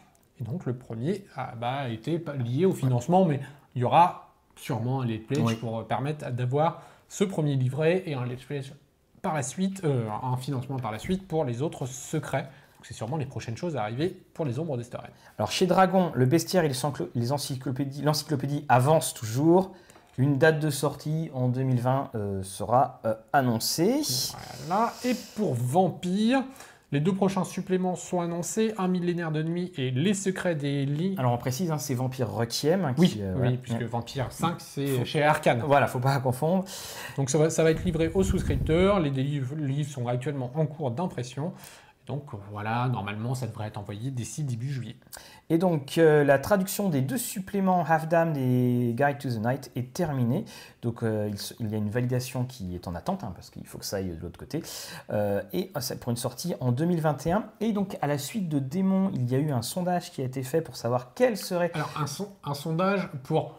Speaker 1: Et donc le premier a bah, été lié au financement, mais il y aura sûrement un let's pledge
Speaker 2: Oui.
Speaker 1: pour permettre d'avoir ce premier livret et un let's pledge par la suite, euh, un financement par la suite pour les autres secrets. C'est sûrement les prochaines choses à arriver pour les ombres d'Esteren.
Speaker 2: Alors, chez Dragon, le bestiaire et l'encyclopédie avancent toujours. Une date de sortie en 2020 euh, sera euh, annoncée.
Speaker 1: Voilà. Et pour Vampire, les deux prochains suppléments sont annoncés Un millénaire de nuit et Les secrets des lits.
Speaker 2: Alors, on précise, hein, c'est Vampire Requiem. hein,
Speaker 1: oui,
Speaker 2: euh,
Speaker 1: oui, puisque Vampire 5, c'est
Speaker 2: Faut-
Speaker 1: chez Arkane.
Speaker 2: Voilà, faut pas confondre.
Speaker 1: Donc ça va, ça va être livré aux souscripteurs. Les livres, les livres sont actuellement en cours d'impression. Donc voilà, normalement, ça devrait être envoyé d'ici début juillet.
Speaker 2: Et donc, euh, la traduction des deux suppléments Half Damned et Guide to the Night est terminée. Donc, euh, il, y a une validation qui est en attente, hein, parce qu'il faut que ça aille de l'autre côté. Euh, et euh, pour une sortie en 2021. Et donc, à la suite de Démon, il y a eu un sondage qui a été fait pour savoir quel serait.
Speaker 1: Alors, un, son- un sondage pour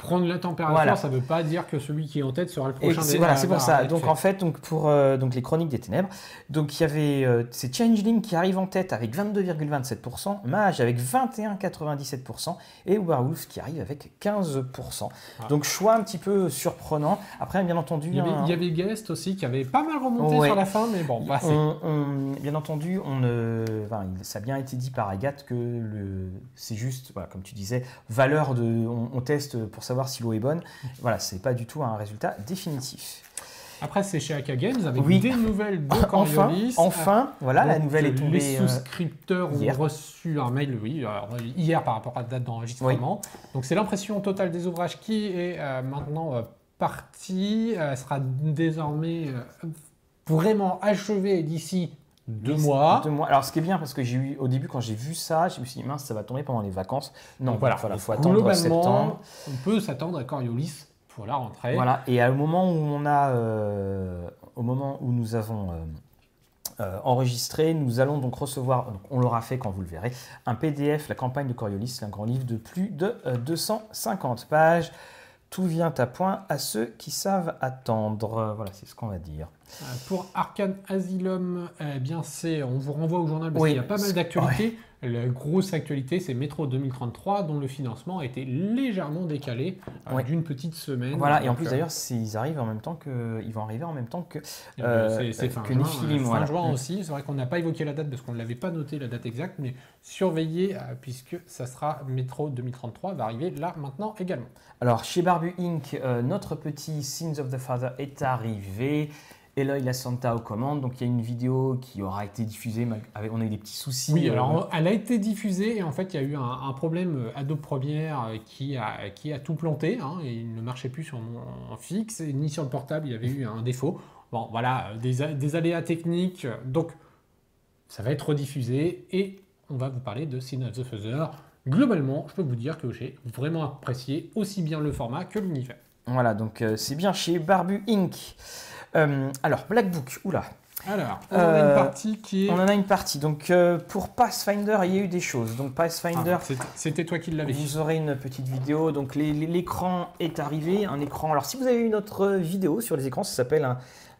Speaker 1: prendre la température,
Speaker 2: Voilà.
Speaker 1: ça ne veut pas dire que celui qui est en tête sera le prochain.
Speaker 2: c'est
Speaker 1: des-
Speaker 2: voilà, c'est pour ça. Donc
Speaker 1: fait.
Speaker 2: en fait, donc pour euh, donc les Chroniques des Ténèbres, donc il y avait euh, c'est Changeling qui arrive en tête avec 22,27%, Mage avec 21,97% et Werewolf qui arrive avec 15%.
Speaker 1: Ah.
Speaker 2: Donc choix un petit peu surprenant. Après, bien entendu,
Speaker 1: il y, avait,
Speaker 2: un-
Speaker 1: il y avait Guest aussi qui avait pas mal remonté
Speaker 2: Ouais.
Speaker 1: sur la fin, mais bon, bah, c'est-
Speaker 2: on- on- bien entendu, on enfin, il- ça a bien été dit par Agathe que le, c'est juste, voilà, comme tu disais, valeur de, on, on teste pour savoir si l'eau est bonne. Voilà, c'est pas du tout un résultat définitif.
Speaker 1: Après, c'est chez AK Games avec
Speaker 2: Oui.
Speaker 1: des nouvelles de
Speaker 2: Enfin,
Speaker 1: Coriolis.
Speaker 2: enfin, voilà, la nouvelle est tombée.
Speaker 1: Les
Speaker 2: euh,
Speaker 1: souscripteurs
Speaker 2: hier.
Speaker 1: ont reçu un mail, oui, alors, hier par rapport à la date d'enregistrement. Donc c'est l'impression totale des ouvrages qui est euh, maintenant euh, partie. Euh, Elle sera désormais euh, vraiment achevée d'ici deux mois.
Speaker 2: Deux mois. Alors, ce qui est bien, parce que j'ai eu, au début, quand j'ai vu ça, je me suis dit, mince, ça va tomber pendant les vacances. Non,
Speaker 1: Donc voilà,
Speaker 2: voilà, il faut attendre septembre.
Speaker 1: on peut s'attendre à Coriolis pour la rentrée.
Speaker 2: Voilà, et au moment où on a, euh, au moment où nous avons euh, euh, enregistré, nous allons donc recevoir, donc on l'aura fait quand vous le verrez, un PDF, la campagne de Coriolis, un grand livre de plus de euh, 250 pages. Tout vient à point à ceux qui savent attendre. Voilà, c'est ce qu'on va dire.
Speaker 1: Euh, Pour Arcane Asylum, eh bien c'est, on vous renvoie au journal parce
Speaker 2: Oui,
Speaker 1: qu'il y a pas mal d'actualités. La grosse actualité, c'est Métro 2033, dont le financement a été légèrement décalé euh,
Speaker 2: Ouais.
Speaker 1: d'une petite semaine.
Speaker 2: Voilà, et en plus
Speaker 1: euh,
Speaker 2: d'ailleurs, ils arrivent en même temps que, ils vont arriver en même temps que.
Speaker 1: c'est-
Speaker 2: euh,
Speaker 1: c'est fin
Speaker 2: que
Speaker 1: juin,
Speaker 2: Nephilim,
Speaker 1: fin
Speaker 2: voilà.
Speaker 1: juin
Speaker 2: Mm.
Speaker 1: aussi. C'est vrai qu'on n'a pas évoqué la date parce qu'on ne l'avait pas noté la date exacte, mais surveillez puisque ça sera Métro 2033 va arriver là maintenant également.
Speaker 2: Alors, chez Barbu Inc., euh, notre petit Sins of the Father est arrivé. Eloy La Santa aux commandes. Donc, il y a une vidéo qui aura été diffusée. avec- On a eu des petits soucis.
Speaker 1: Oui,
Speaker 2: euh,
Speaker 1: alors elle a été diffusée et en fait il y a eu un, un problème euh, Adobe Premiere euh, qui a, qui a tout planté hein, et il ne marchait plus sur mon fixe ni sur le portable, il y avait eu un défaut. Bon voilà, euh, des, aléas techniques, euh, donc ça va être rediffusé et on va vous parler de Sin of the Father. Globalement, je peux vous dire que j'ai vraiment apprécié aussi bien le format que l'univers.
Speaker 2: Voilà, donc euh, c'est bien chez Barbu Inc. Euh, alors, Black Book, oula.
Speaker 1: Alors, on en a
Speaker 2: Euh,
Speaker 1: une partie qui est...
Speaker 2: On en a une partie. Donc, euh, pour Pathfinder, il y a eu des choses. Donc, Pathfinder,
Speaker 1: Ah, c'était- toi qui l'avais.
Speaker 2: Vous aurez une petite vidéo. Donc l'écran est arrivé, un écran. Alors si vous avez eu notre vidéo sur les écrans, ça s'appelle un,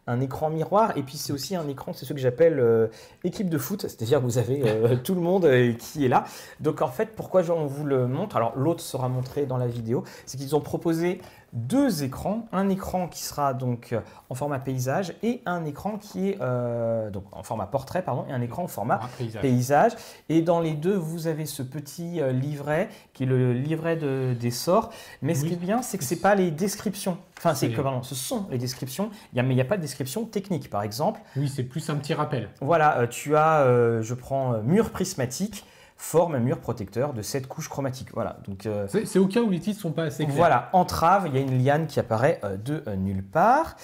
Speaker 2: un écran miroir. Et puis c'est aussi un écran, c'est ce que j'appelle euh, équipe de foot. C'est-à-dire que vous avez euh, tout le monde euh, qui est là. Donc en fait, pourquoi on vous le montre? Alors l'autre sera montré dans la vidéo. C'est qu'ils ont proposé deux écrans. Un écran qui sera donc euh, en format paysage et un écran qui est euh, donc en format portrait, pardon, et un écran en format
Speaker 1: paysage.
Speaker 2: paysage. Et dans les deux, vous avez ce petit euh, livret qui est le livret de- des sorts. Mais ce qui est bien, c'est que c'est pas les descriptions. Enfin, c'est que pardon, ce sont les descriptions. Il y a, mais il n'y a pas de description technique, par exemple.
Speaker 1: Oui, c'est plus un petit rappel.
Speaker 2: Voilà, tu as, euh, je prends mur prismatique, forme mur protecteur de cette couche chromatique. Voilà, donc euh,
Speaker 1: C'est au cas où les titres sont pas assez clairs.
Speaker 2: voilà, entrave, il y a une liane qui apparaît euh, de euh, nulle part.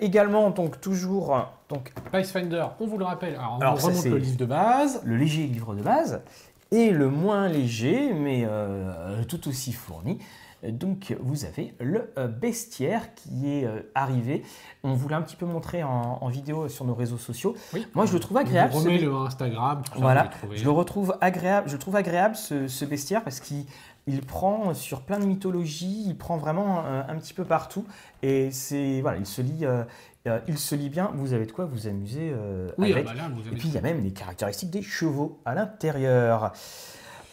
Speaker 2: Également, donc toujours, euh, donc
Speaker 1: Pathfinder, on vous le rappelle, alors on
Speaker 2: Alors,
Speaker 1: vous
Speaker 2: ça,
Speaker 1: remonte le livre de base.
Speaker 2: le léger livre de base et le moins léger, mais tout aussi fourni. Donc vous avez le euh, bestiaire qui est euh, arrivé. On vous l'a un petit peu montré en, en vidéo sur nos réseaux sociaux.
Speaker 1: Oui.
Speaker 2: Moi je le trouve
Speaker 1: On
Speaker 2: agréable.
Speaker 1: vous
Speaker 2: ce
Speaker 1: remet
Speaker 2: be-
Speaker 1: le Instagram,
Speaker 2: Voilà, je le retrouve agréable. Je trouve agréable ce, ce bestiaire parce qu'il il prend sur plein de mythologies, il prend vraiment euh, un petit peu partout et c'est voilà, il se lit, euh, euh, il se lit bien. Vous avez de quoi vous amuser euh,
Speaker 1: Oui,
Speaker 2: avec.
Speaker 1: ah bah là, vous
Speaker 2: Et puis il y a même les caractéristiques des chevaux à l'intérieur.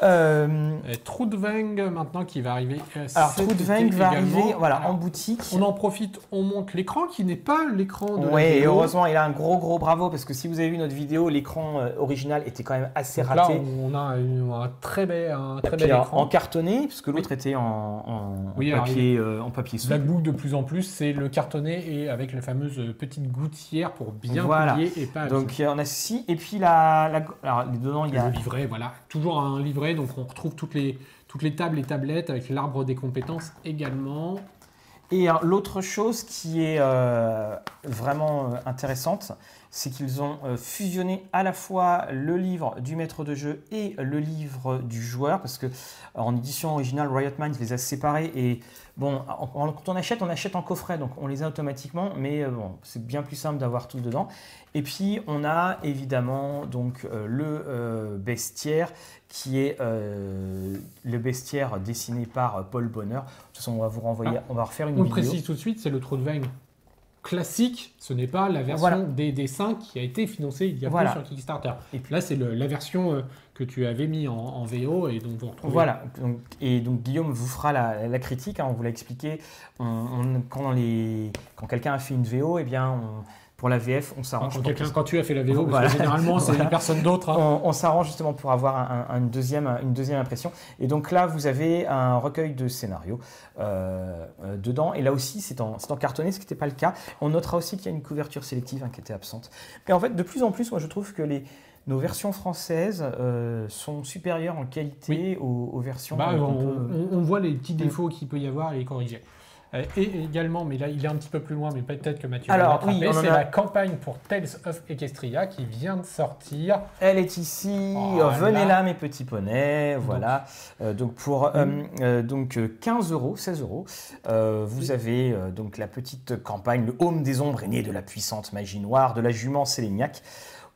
Speaker 2: Euh,
Speaker 1: Euh, Trudvang maintenant qui va arriver. euh,
Speaker 2: alors Trudvang va arriver voilà,
Speaker 1: Alors,
Speaker 2: en boutique.
Speaker 1: On en profite, on monte l'écran qui n'est pas l'écran de
Speaker 2: Oui, et heureusement, il a un gros gros bravo parce que si vous avez vu notre vidéo, l'écran euh, original était quand même assez
Speaker 1: Donc là,
Speaker 2: raté.
Speaker 1: on a une- un très bel, un très bel
Speaker 2: en,
Speaker 1: écran.
Speaker 2: en cartonné, parce que l'autre était en, en-
Speaker 1: Oui,
Speaker 2: en
Speaker 1: alors,
Speaker 2: papier, euh, en papier souple.
Speaker 1: Blackbook de plus en plus, c'est le cartonné et avec la fameuse petite gouttière pour bien
Speaker 2: Voilà.
Speaker 1: plier et pas
Speaker 2: Donc euh, on a ceci, et puis la, la- alors dedans il y a
Speaker 1: Le livret, voilà. Toujours un livret, donc on retrouve toutes les, toutes les tables et tablettes avec l'arbre des compétences également.
Speaker 2: Et euh, l'autre chose qui est euh, vraiment euh, intéressante, c'est qu'ils ont euh, fusionné à la fois le livre du maître de jeu et le livre du joueur, parce que en édition originale, Riot Minds les a séparés et bon, quand on achète, on achète en coffret, donc on les a automatiquement, mais euh, bon, c'est bien plus simple d'avoir tout dedans. Et puis on a évidemment donc euh, le bestiaire qui est le bestiaire dessiné par Paul Bonheur. De toute façon, on va vous renvoyer,
Speaker 1: Ah.
Speaker 2: on va refaire une
Speaker 1: On
Speaker 2: vidéo.
Speaker 1: précise tout de suite, c'est le Trollvang classique, ce n'est pas la version
Speaker 2: Voilà.
Speaker 1: des, des 5 qui a été financée il y a
Speaker 2: Voilà.
Speaker 1: peu sur Kickstarter.
Speaker 2: Et puis-
Speaker 1: Là, c'est la version euh, que tu avais mis en, en VO et donc vous retrouvez.
Speaker 2: Voilà, donc, et donc Guillaume vous fera la, la critique, hein, on vous l'a expliqué. On- on- quand les- quand quelqu'un a fait une VO, eh bien, on- pour la VF, on s'arrange.
Speaker 1: quand quelqu'un-
Speaker 2: que-
Speaker 1: quand tu as fait la VO, parce
Speaker 2: Voilà.
Speaker 1: que généralement, c'est
Speaker 2: Voilà.
Speaker 1: personne d'autre. hein.
Speaker 2: on, on s'arrange justement pour avoir un- un- une, deuxième, une deuxième impression. Et donc là, vous avez un recueil de scénarios euh, euh, dedans. Et là aussi, c'est en, c'est en cartonné, ce qui n'était pas le cas. On notera aussi qu'il y a une couverture sélective hein, qui était absente. Mais en fait, de plus en plus, moi, je trouve que les, nos versions françaises euh, sont supérieures en qualité aux, aux versions
Speaker 1: Bah, on,
Speaker 2: peut-
Speaker 1: on- on voit les petits
Speaker 2: Mm.
Speaker 1: défauts qu'il peut y avoir et les corriger. Euh, Et également, mais là il est un petit peu plus loin, mais peut-être que Mathieu
Speaker 2: Alors,
Speaker 1: va
Speaker 2: oui,
Speaker 1: c'est
Speaker 2: a-
Speaker 1: la campagne pour Tales of Equestria qui vient de sortir.
Speaker 2: Elle est ici. Venez là, mes petits poneys. Voilà. Euh, donc pour euh, euh, donc euh, 15 euros, 16 euros, vous avez donc la petite campagne. Le Home des Ombres est né de la puissante magie noire de la jument Séléniac.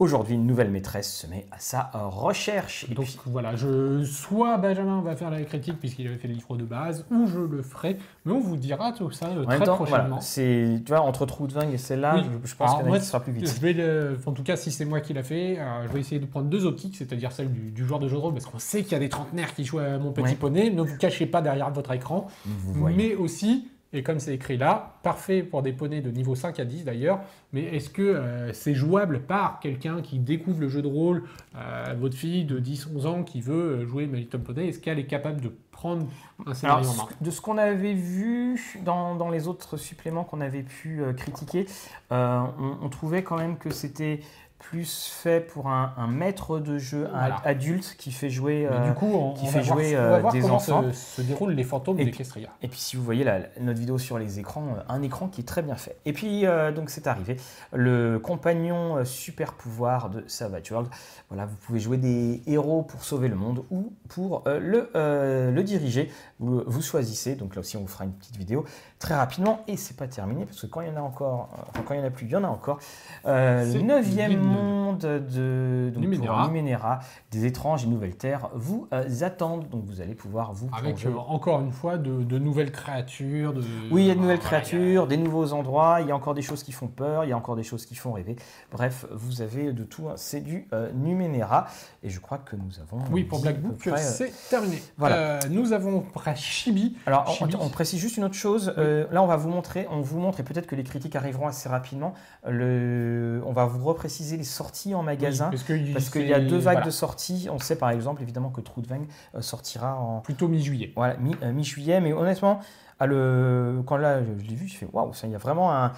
Speaker 2: Aujourd'hui, une nouvelle maîtresse se met à sa recherche. Et
Speaker 1: Donc
Speaker 2: puis-
Speaker 1: voilà, je, soit Benjamin va faire la critique puisqu'il avait fait le livre de base, ou je le ferai, mais on vous dira tout ça euh,
Speaker 2: en
Speaker 1: très
Speaker 2: même temps,
Speaker 1: prochainement.
Speaker 2: voilà, c'est tu vois entre Troudving et celle-là,
Speaker 1: Oui.
Speaker 2: je, je pense qu'il qui sera plus vite.
Speaker 1: Je vais le- en tout cas, si c'est moi qui l'a fait, euh, je vais essayer de prendre deux optiques, c'est-à-dire celle du, du joueur de jeu de rôle, parce qu'on sait qu'il y a des trentenaires qui jouent à mon petit
Speaker 2: Ouais.
Speaker 1: poney. Ne vous cachez pas derrière votre écran.
Speaker 2: Vous voyez.
Speaker 1: Mais aussi, et comme c'est écrit là, parfait pour des poneys de niveau 5 à 10 d'ailleurs, mais est-ce que euh, c'est jouable par quelqu'un qui découvre le jeu de rôle, euh, votre fille de 10-11 ans qui veut euh, jouer My Little Pony, est-ce qu'elle est capable de prendre un scénario
Speaker 2: Alors,
Speaker 1: en main?
Speaker 2: de ce qu'on avait vu dans, dans les autres suppléments qu'on avait pu euh, critiquer, on, on trouvait quand même que c'était plus fait pour un, un maître de jeu, un
Speaker 1: Voilà.
Speaker 2: adulte qui fait jouer.
Speaker 1: Mais
Speaker 2: euh,
Speaker 1: du coup, on,
Speaker 2: qui
Speaker 1: on
Speaker 2: fait
Speaker 1: va voir,
Speaker 2: jouer,
Speaker 1: on va
Speaker 2: euh,
Speaker 1: voir
Speaker 2: des
Speaker 1: comment
Speaker 2: enfants.
Speaker 1: se, se déroulent les fantômes
Speaker 2: Et puis-
Speaker 1: d'Equestria.
Speaker 2: Et puis si vous voyez la- notre vidéo sur les écrans, euh, un écran qui est très bien fait. Et puis euh, donc c'est arrivé, le compagnon super pouvoir de Savage World. Voilà, vous pouvez jouer des héros pour sauver le monde ou pour euh, le, euh, le diriger. Vous, vous choisissez. Donc là aussi on vous fera une petite vidéo très rapidement et c'est pas terminé parce que quand il y en a encore, enfin, quand il y en a plus, il y en a encore. Euh,
Speaker 1: C'est
Speaker 2: le neuvième
Speaker 1: Numenera.
Speaker 2: Monde de donc,
Speaker 1: Numenera.
Speaker 2: pour Numenera, des étranges et nouvelles terres vous euh, attendent. Donc vous allez pouvoir vous
Speaker 1: Avec euh, encore une fois de, de nouvelles créatures. De...
Speaker 2: Oui, il y a de nouvelles créatures, des nouveaux endroits, il y a encore des choses qui font peur, il y a encore des choses qui font rêver. Bref, vous avez de tout, hein. c'est du euh, Numenera. Et je crois que nous avons.
Speaker 1: Oui, pour Black Book,
Speaker 2: euh,
Speaker 1: c'est terminé.
Speaker 2: voilà.
Speaker 1: Nous avons Chibi.
Speaker 2: Alors, on,
Speaker 1: Chibi.
Speaker 2: on précise juste une autre chose. Là, on va vous montrer, on vous montre, et peut-être que les critiques arriveront assez rapidement. Le, on va vous repréciser les sorties en magasin.
Speaker 1: Oui, parce
Speaker 2: qu'il y a deux vagues de sorties. On sait par exemple, évidemment, que Troudvang euh, sortira en
Speaker 1: Plutôt mi-juillet.
Speaker 2: voilà, mi- euh, mi-juillet. mais honnêtement, à le, quand là, je, l'ai vu, je fais waouh, ça, il y a vraiment un,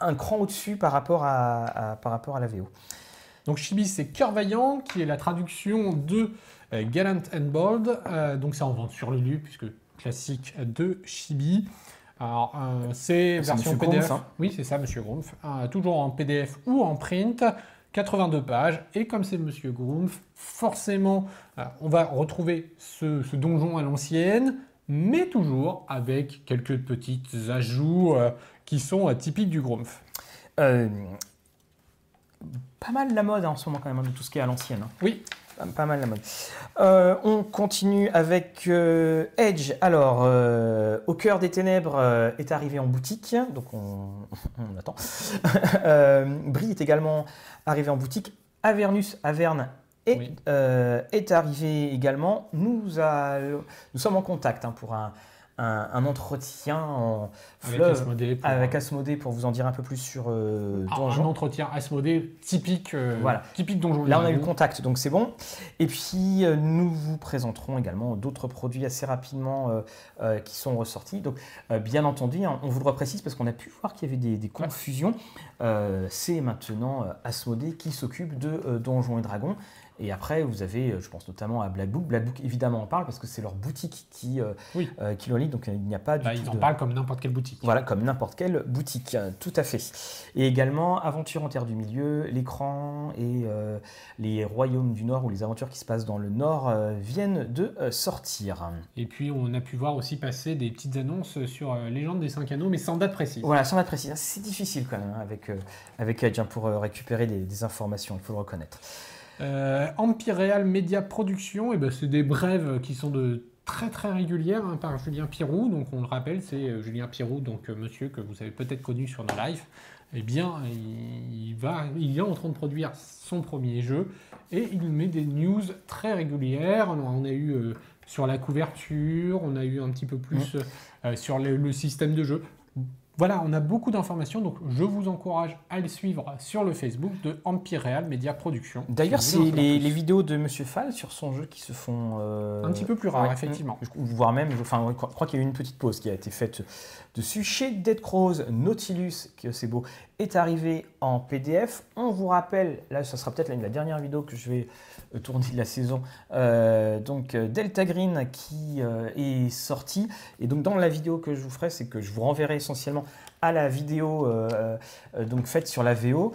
Speaker 2: un cran au-dessus par, rapport à, à- par rapport à la VO.
Speaker 1: Donc Chibi, c'est Cœur Vaillant, qui est la traduction de euh, Gallant and Bold. Euh, donc c'est en vente sur le lu, puisque classique de Chibi. Alors, euh, c'est version PDF.
Speaker 2: Grumpf, hein.
Speaker 1: Oui, c'est ça, Monsieur Grumpf. Euh, toujours en PDF ou en print. 82 pages. Et comme c'est Monsieur Grumpf, forcément, euh, on va retrouver ce, ce donjon à l'ancienne, mais toujours avec quelques petits ajouts euh, qui sont euh, typiques du Grumpf.
Speaker 2: Euh, pas mal la mode en ce moment quand même, hein, de tout ce qui est à l'ancienne. hein.
Speaker 1: Oui,
Speaker 2: Pas, mal la mode. Euh, on continue avec euh, Edge. Alors, euh, Au cœur des ténèbres est arrivé en boutique, donc on, on attend. Brie est également arrivé en boutique. Avernus, Averne est,
Speaker 1: Oui.
Speaker 2: est arrivé également. Nous, a- nous sommes en contact hein, pour un, un- un entretien en
Speaker 1: avec
Speaker 2: fleuve
Speaker 1: Asmodée. pour-
Speaker 2: avec Asmodée pour vous en dire un peu plus sur euh,
Speaker 1: Ah, un entretien Asmodée typique, euh,
Speaker 2: Voilà.
Speaker 1: typique donjon.
Speaker 2: Là, on a eu le contact, donc c'est bon. Et puis, euh, nous vous présenterons également d'autres produits assez rapidement euh, qui sont ressortis. Donc, bien entendu, hein, on vous le reprécise parce qu'on a pu voir qu'il y avait des, des confusions. C'est maintenant Asmodée qui s'occupe de Donjons et Dragons. Et après, vous avez, euh, je pense notamment à Black Book. Black Book, évidemment, en parle parce que c'est leur boutique qui, euh,
Speaker 1: Oui.
Speaker 2: euh, qui donc il n'y a pas du
Speaker 1: Bah,
Speaker 2: tout
Speaker 1: ils en
Speaker 2: de-
Speaker 1: parlent comme n'importe quelle boutique.
Speaker 2: Voilà, comme n'importe quelle boutique, euh, tout à fait. Et également, Aventure en Terre du Milieu, l'écran et euh, les royaumes du Nord ou les aventures qui se passent dans le Nord euh, viennent de euh, sortir.
Speaker 1: Et puis on a pu voir aussi passer des petites annonces sur euh, Légende des 5 anneaux, mais sans date précise.
Speaker 2: Voilà, sans date précise, c'est difficile quand même hein, avec, euh, avec pour euh, récupérer des, des informations, il faut le reconnaître.
Speaker 1: Euh, Empire Real Media Production, et ben, c'est des brèves qui sont de très très régulières hein, par Julien Pirou. Donc on le rappelle, c'est euh, Julien Pirou, donc euh, monsieur que vous avez peut-être connu sur nos lives. Eh bien, il, il va, il est en train de produire son premier jeu et il met des news très régulières. On a eu euh, sur la couverture, on a eu un petit peu plus euh, sur le, le système de jeu. Voilà, on a beaucoup d'informations, donc je vous encourage à le suivre sur le Facebook de Empire Real Media Production.
Speaker 2: D'ailleurs, c'est les, vidéos de Monsieur Fall sur son jeu qui se font... euh,
Speaker 1: Un petit peu plus rare,
Speaker 2: ouais,
Speaker 1: effectivement.
Speaker 2: Voire même, je, enfin, je crois- je crois qu'il y a eu une petite pause qui a été faite dessus. Chez Dead Crows, Nautilus, que c'est beau, est arrivé en PDF. On vous rappelle, là, ça sera peut-être la, dernière vidéo que je vais euh, tourner de la saison. Euh, donc, euh, Delta Green qui est sorti. Et donc, dans la vidéo que je vous ferai, c'est que je vous renverrai essentiellement à la vidéo donc faite sur la VO.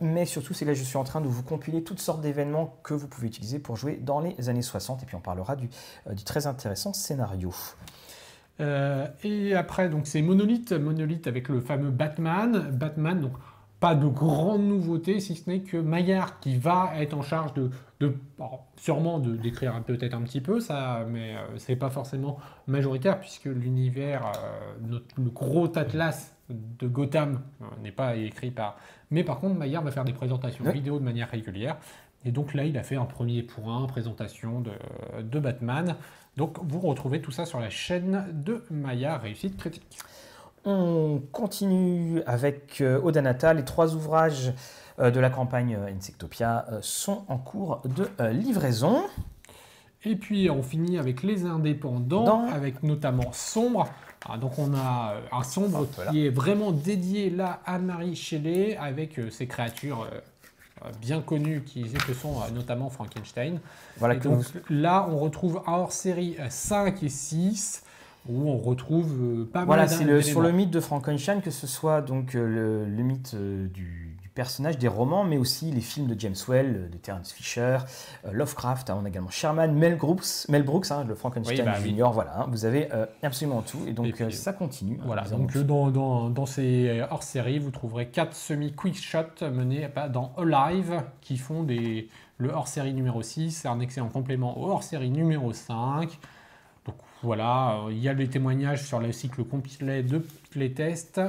Speaker 2: Mais surtout, c'est là je suis en train de vous compiler toutes sortes d'événements que vous pouvez utiliser pour jouer dans les années 60. Et puis, on parlera du très intéressant scénario.
Speaker 1: Euh, et après, donc c'est Monolith, Monolith avec le fameux Batman. Batman, donc pas de grande nouveauté, si ce n'est que Maillard qui va être en charge de, sûrement de d'écrire peut-être un petit peu ça, mais euh, c'est pas forcément majoritaire puisque l'univers, euh, notre- le gros atlas de Gotham euh, n'est pas écrit par. Mais par contre, Maillard va faire des présentations
Speaker 2: Ouais.
Speaker 1: vidéo de manière régulière. Et donc là, il a fait un premier point, présentation de, de Batman. Donc vous retrouvez tout ça sur la chaîne de Maya Réussite Critique.
Speaker 2: On continue avec euh, Odanata. Les trois ouvrages euh, de la campagne euh, Insectopia sont en cours de livraison.
Speaker 1: Et puis on finit avec les indépendants,
Speaker 2: Dans-
Speaker 1: avec notamment Sombre. Ah, donc on a un Sombre
Speaker 2: là.
Speaker 1: qui est vraiment dédié là à Marie Shelley, avec ses créatures bien connues qui que sont euh, notamment Frankenstein.
Speaker 2: Voilà
Speaker 1: Et donc
Speaker 2: vous-
Speaker 1: là on retrouve un hors-série euh, 5 et 6, où on retrouve euh, pas
Speaker 2: Voilà,
Speaker 1: mal
Speaker 2: c'est
Speaker 1: d'éléments.
Speaker 2: le, sur le mythe de Frankenstein, que ce soit donc euh, le, le mythe du, du personnage, des romans, mais aussi les films de James Well, euh, de Terence Fisher, euh, Lovecraft, hein, on a également Sherman, Mel Brooks, Mel Brooks hein, le Frankenstein
Speaker 1: Oui, bah oui.
Speaker 2: Junior, voilà, hein, vous avez euh, absolument tout, et donc
Speaker 1: Et puis,
Speaker 2: ça continue. hein,
Speaker 1: Voilà, donc dans, dans, dans ces hors-séries, vous trouverez 4 semi-quick shots menés dans Alive qui font des, le hors-série numéro 6, un excellent complément au hors-série numéro 5. Donc voilà, il y a des témoignages sur le cycle complet de playtest.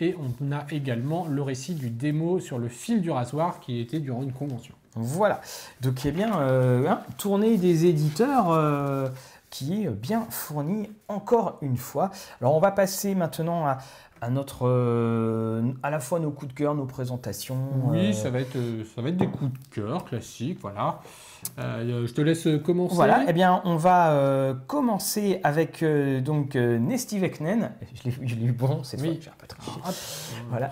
Speaker 1: Et on a également le récit du démo sur le fil du rasoir qui était durant une convention.
Speaker 2: Voilà. Donc, eh bien, euh, hein, tournée des éditeurs euh, qui est bien fournie encore une fois. Alors, on va passer maintenant à, à notre, euh, à la fois nos coups de cœur, nos présentations.
Speaker 1: Oui,
Speaker 2: euh,
Speaker 1: ça, va être, ça va être des coups de cœur classiques, voilà. Euh, je te laisse commencer.
Speaker 2: Voilà, eh bien, on va euh, commencer avec euh, donc euh, Veknen. Je l'ai eu bon cette
Speaker 1: Oui.
Speaker 2: j'ai un peu triché.
Speaker 1: Va
Speaker 2: Voilà.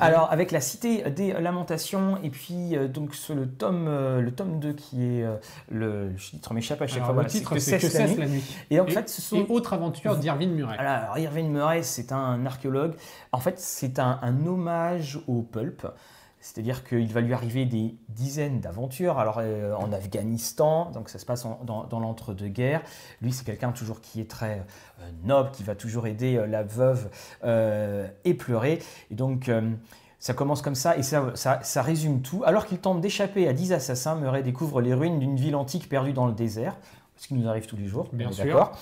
Speaker 2: Alors, avec la Cité des Lamentations, et puis euh, donc sur le tome, euh, le tome 2 qui est euh, le. Je titre m'échappe à chaque
Speaker 1: Alors,
Speaker 2: fois.
Speaker 1: le
Speaker 2: voilà,
Speaker 1: titre, c'est Que
Speaker 2: cesse la nuit. Et en
Speaker 1: Et-
Speaker 2: fait, ce sont.
Speaker 1: Et autre aventure d'Irvine Murray.
Speaker 2: Alors Irving Murray, c'est un archéologue. En fait, c'est un, un hommage au pulp. C'est-à-dire qu'il va lui arriver des dizaines d'aventures. Alors euh, en Afghanistan, donc ça se passe dans, l'entre-deux-guerres. Lui, c'est quelqu'un toujours qui est très euh, noble, qui va toujours aider euh, la veuve éplorée. Et donc. ça commence comme ça et ça, résume tout. Alors qu'il tente d'échapper à 10 assassins, Murray découvre les ruines d'une ville antique perdue dans le désert, ce qui nous arrive tous les jours,
Speaker 1: Bien sûr.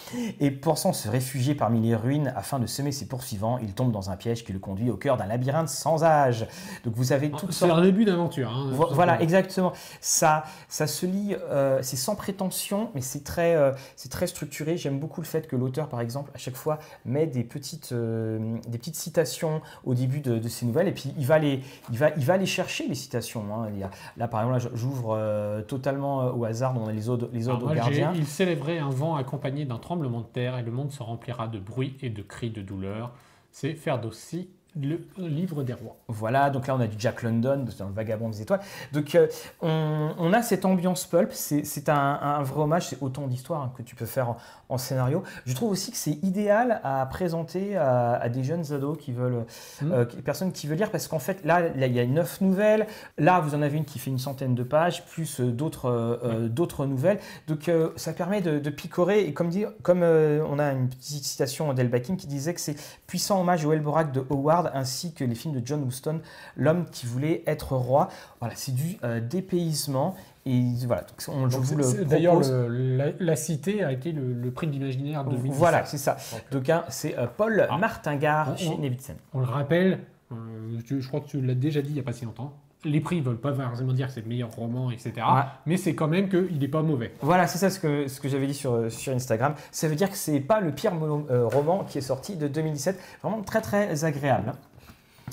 Speaker 2: Et pensant se réfugier parmi les ruines afin de semer ses poursuivants, il tombe dans un piège qui le conduit au cœur d'un labyrinthe sans âge. Donc vous avez toutes
Speaker 1: C'est
Speaker 2: sortes.
Speaker 1: un début d'aventure. hein,
Speaker 2: Vo-
Speaker 1: tout
Speaker 2: Voilà, exactement. Ça, ça se lit, euh, c'est sans prétention, mais c'est très, euh, c'est très structuré. J'aime beaucoup le fait que l'auteur, par exemple, à chaque fois, met des petites, euh, des petites citations au début de, de ses nouvelles, et puis il va les, il va, il va les chercher les citations. hein. Il y a, là, par exemple, j'ouvre totalement au hasard. On a les odes, les odes
Speaker 1: moi,
Speaker 2: aux
Speaker 1: j'ai-
Speaker 2: gardiens.
Speaker 1: Il célébrait un vent accompagné d'un tremblement de terre et le monde se remplira de bruit et de cris de douleur. C'est Ferdowsi le livre des rois.
Speaker 2: Voilà, donc là on a du Jack London dans le Vagabond des étoiles. Donc euh, on, on, a cette ambiance pulp, c'est un, un, vrai hommage, c'est autant d'histoires hein, que tu peux faire en, en, scénario. Je trouve aussi que c'est idéal à présenter à, à, des jeunes ados qui veulent, mmh. euh, personnes qui veulent lire, parce qu'en fait là, là, il y a neuf nouvelles, là vous en avez une qui fait une centaine de pages, plus euh, d'autres euh, nouvelles. Donc ça permet de, de, picorer, et comme, dit, comme on a une petite citation d'El Bakim qui disait que c'est puissant hommage au Elborak de Howard ainsi que les films de John Huston, L'homme qui voulait être roi. Voilà, c'est du euh, dépaysement. Et voilà, donc on, je vous le
Speaker 1: D'ailleurs, la, la, cité a été le, le prix de l'imaginaire de 2017.
Speaker 2: Voilà, c'est ça. Donc, hein, c'est euh, Paul ah. Martingard chez Nevitzen.
Speaker 1: On le rappelle, euh, je, je, crois que tu l'as déjà dit il n'y a pas si longtemps. Les prix ne veulent pas forcément dire que c'est le meilleur roman, etc. Ouais. Mais c'est quand même qu'il n'est pas mauvais.
Speaker 2: Voilà, c'est ça ce que, ce que j'avais dit sur, sur Instagram. Ça veut dire que c'est pas le pire euh, roman qui est sorti de 2017. Vraiment très très agréable.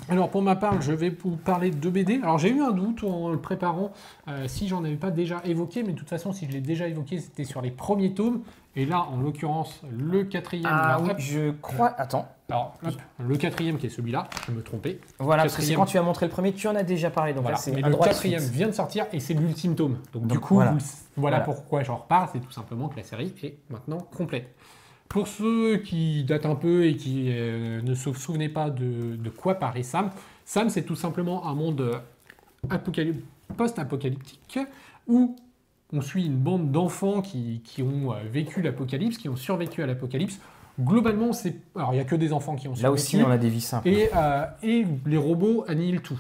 Speaker 1: Alors pour ma part, je vais vous parler de BD. Alors j'ai eu un doute en le préparant euh, si j'en avais pas déjà évoqué, mais de toute façon si je l'ai déjà évoqué, c'était sur les premiers tomes. Et là, en l'occurrence, le quatrième.
Speaker 2: Ah oui, je crois. Attends.
Speaker 1: Alors, hop, le quatrième qui est celui-là, je me trompais.
Speaker 2: Voilà, parce que quand tu as montré le premier, tu en as déjà parlé. Donc
Speaker 1: voilà. le quatrième vient de sortir et c'est l'ultime tome. Donc, donc, du coup, voilà, voilà. pourquoi j'en reparle, c'est tout simplement que la série est maintenant complète. Pour ceux qui datent un peu et qui euh, ne se souvenaient pas de, de quoi parlait Sam, Sam c'est tout simplement un monde post-apocalyptique où on suit une bande d'enfants qui, qui, ont vécu l'apocalypse, qui ont survécu à l'apocalypse. Globalement, c'est alors il n'y a que des enfants qui ont survécu.
Speaker 2: Là aussi, on a des vies simples.
Speaker 1: Et, euh, et les robots annihilent tout.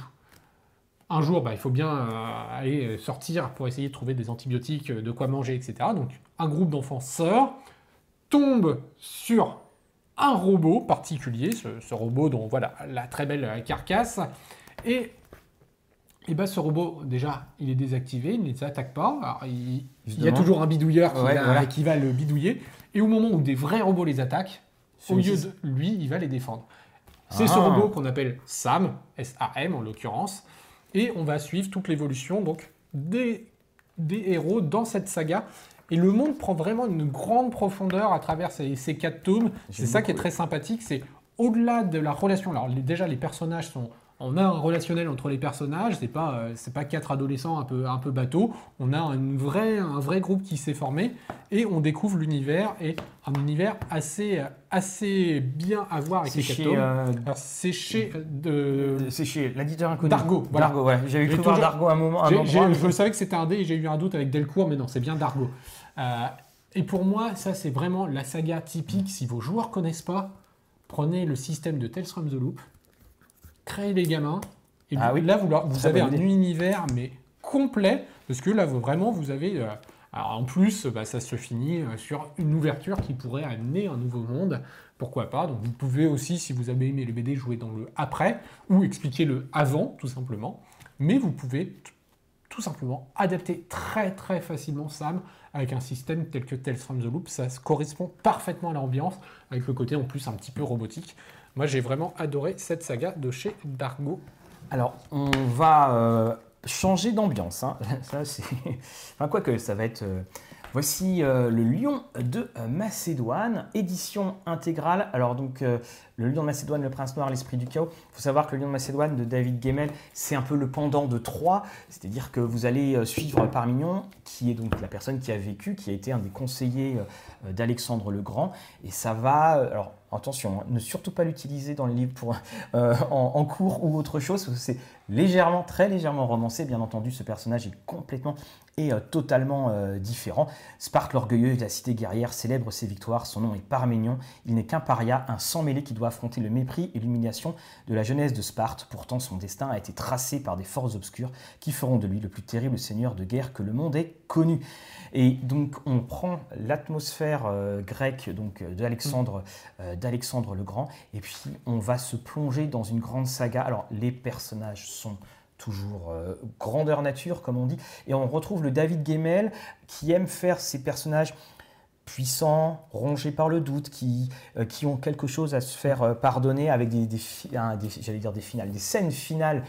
Speaker 1: Un jour, bah, il faut bien euh, aller sortir pour essayer de trouver des antibiotiques, de quoi manger, etc. Donc, un groupe d'enfants sort, tombe sur un robot particulier, ce, ce, robot dont voilà la très belle carcasse, et, et ben ce robot déjà il est désactivé, il ne s'attaque pas, Alors, il, il, y a toujours un bidouilleur qui, ouais, va, voilà. qui, va, le bidouiller, et au moment où des vrais robots les attaquent, au lieu de lui, il va les défendre. C'est ah. ce robot qu'on appelle SAM, S-A-M en l'occurrence, et on va suivre toute l'évolution donc des, des héros dans cette saga. Et le monde prend vraiment une grande profondeur à travers ces, ces quatre tomes. C'est ça qui est très sympathique. C'est au-delà de la relation. Alors les, déjà, les personnages sont. On a un relationnel entre les personnages. C'est pas euh, c'est pas quatre adolescents un peu un peu bateau. On a une vraie un vrai groupe qui s'est formé et on découvre l'univers et un univers assez assez bien à voir avec les tomes. Euh... C'est chez de.
Speaker 2: C'est chez l'éditeur inconnu.
Speaker 1: Dargo.
Speaker 2: Voilà. Dargo. Ouais. J'avais cru voir Dargo à un moment. Un endroit,
Speaker 1: je savais que c'était un dé et j'ai eu un doute avec Delcourt, mais non, c'est bien Dargo. Euh, et pour moi, ça c'est vraiment la saga typique. Si vos joueurs connaissent pas, prenez le système de Tales from the Loop, créez les gamins, et ah oui. là vous, vous avez un univers mais complet, parce que là vous, vraiment vous avez. Euh, alors en plus, bah, ça se finit euh, sur une ouverture qui pourrait amener un nouveau monde. Pourquoi pas? Donc vous pouvez aussi, si vous avez aimé le BD, jouer dans le après ou expliquer le avant, tout simplement. Mais vous pouvez simplement adapter très très facilement Sam avec un système tel que Tales from the Loop. Ça correspond parfaitement à l'ambiance, avec le côté en plus un petit peu robotique. Moi j'ai vraiment adoré cette saga de chez Dargo.
Speaker 2: Alors on va euh, changer d'ambiance. Hein. Ça c'est. Enfin quoi que ça va être. Euh... Voici euh, le Lion de euh, Macédoine, édition intégrale. Alors donc euh, le Lion de Macédoine, le Prince Noir, l'Esprit du Chaos. Il faut savoir que le Lion de Macédoine de David Gemmel, c'est un peu le pendant de Troie, c'est-à-dire que vous allez suivre Parmignon, qui est donc la personne qui a vécu, qui a été un des conseillers d'Alexandre le Grand, et ça va. Alors attention, hein, ne surtout pas l'utiliser dans les livres pour, euh, en, en, cours ou autre chose, c'est légèrement, très légèrement romancé. Bien entendu, ce personnage est complètement et euh, totalement euh, différent. Sparte l'orgueilleux de la cité guerrière célèbre ses victoires. Son nom est Parménion. Il n'est qu'un paria, un sang mêlé qui doit affronter le mépris et l'humiliation de la jeunesse de Sparte. Pourtant, son destin a été tracé par des forces obscures qui feront de lui le plus terrible seigneur de guerre que le monde ait connu. Et donc, on prend l'atmosphère euh, grecque donc d'Alexandre euh, d'Alexandre le Grand, et puis on va se plonger dans une grande saga. Alors, les personnages sont toujours euh, grandeur nature, comme on dit. Et on retrouve le David Gemmel qui aime faire ses personnages puissants, rongés par le doute, qui, euh, qui ont quelque chose à se faire euh, pardonner avec des, des, des j'allais dire des finales, des scènes finales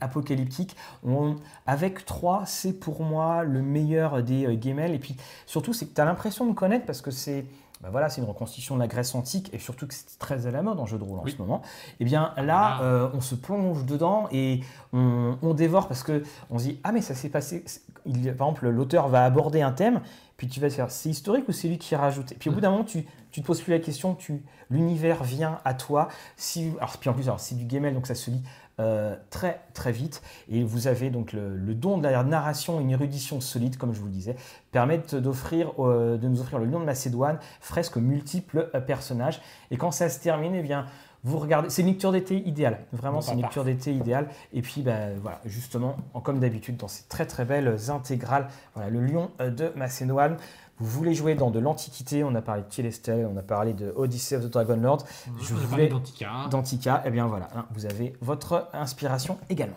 Speaker 2: apocalyptiques. On, avec 3, c'est pour moi le meilleur des Gemmel. Et puis surtout, c'est que tu as l'impression de connaître parce que c'est bah voilà, c'est une reconstitution de la Grèce antique et surtout que c'est très à la mode en jeu de rôle en ce moment. Et bien là,
Speaker 1: Ah.
Speaker 2: euh, on se plonge dedans et on, on dévore parce que on se dit ah mais ça s'est passé. il- par exemple, l'auteur va aborder un thème, puis tu vas faire c'est historique ou c'est lui qui a rajouté. Puis au bout d'un moment, tu tu te poses plus la question, tu l'univers vient à toi. Si alors puis en plus alors c'est du gamel donc ça se lit euh, très très vite. Et vous avez donc le, le don de la narration, une érudition solide comme je vous le disais, permettent d'offrir euh, de nous offrir le lion de Macédoine, fresque multiples euh, personnages. Et quand ça se termine, eh bien vous regardez, c'est une lecture d'été idéale, vraiment c'est une lecture d'été idéale. Et puis ben, voilà justement en- comme d'habitude dans ces très très belles intégrales, voilà le lion de Macédoine. Vous voulez jouer dans de l'Antiquité, on a parlé de Tielestel, on a parlé de Odyssey of the Dragon Lord, je
Speaker 1: a
Speaker 2: voulais-
Speaker 1: parlé d'Antica.
Speaker 2: d'Antica, et bien voilà, hein, vous avez votre inspiration également.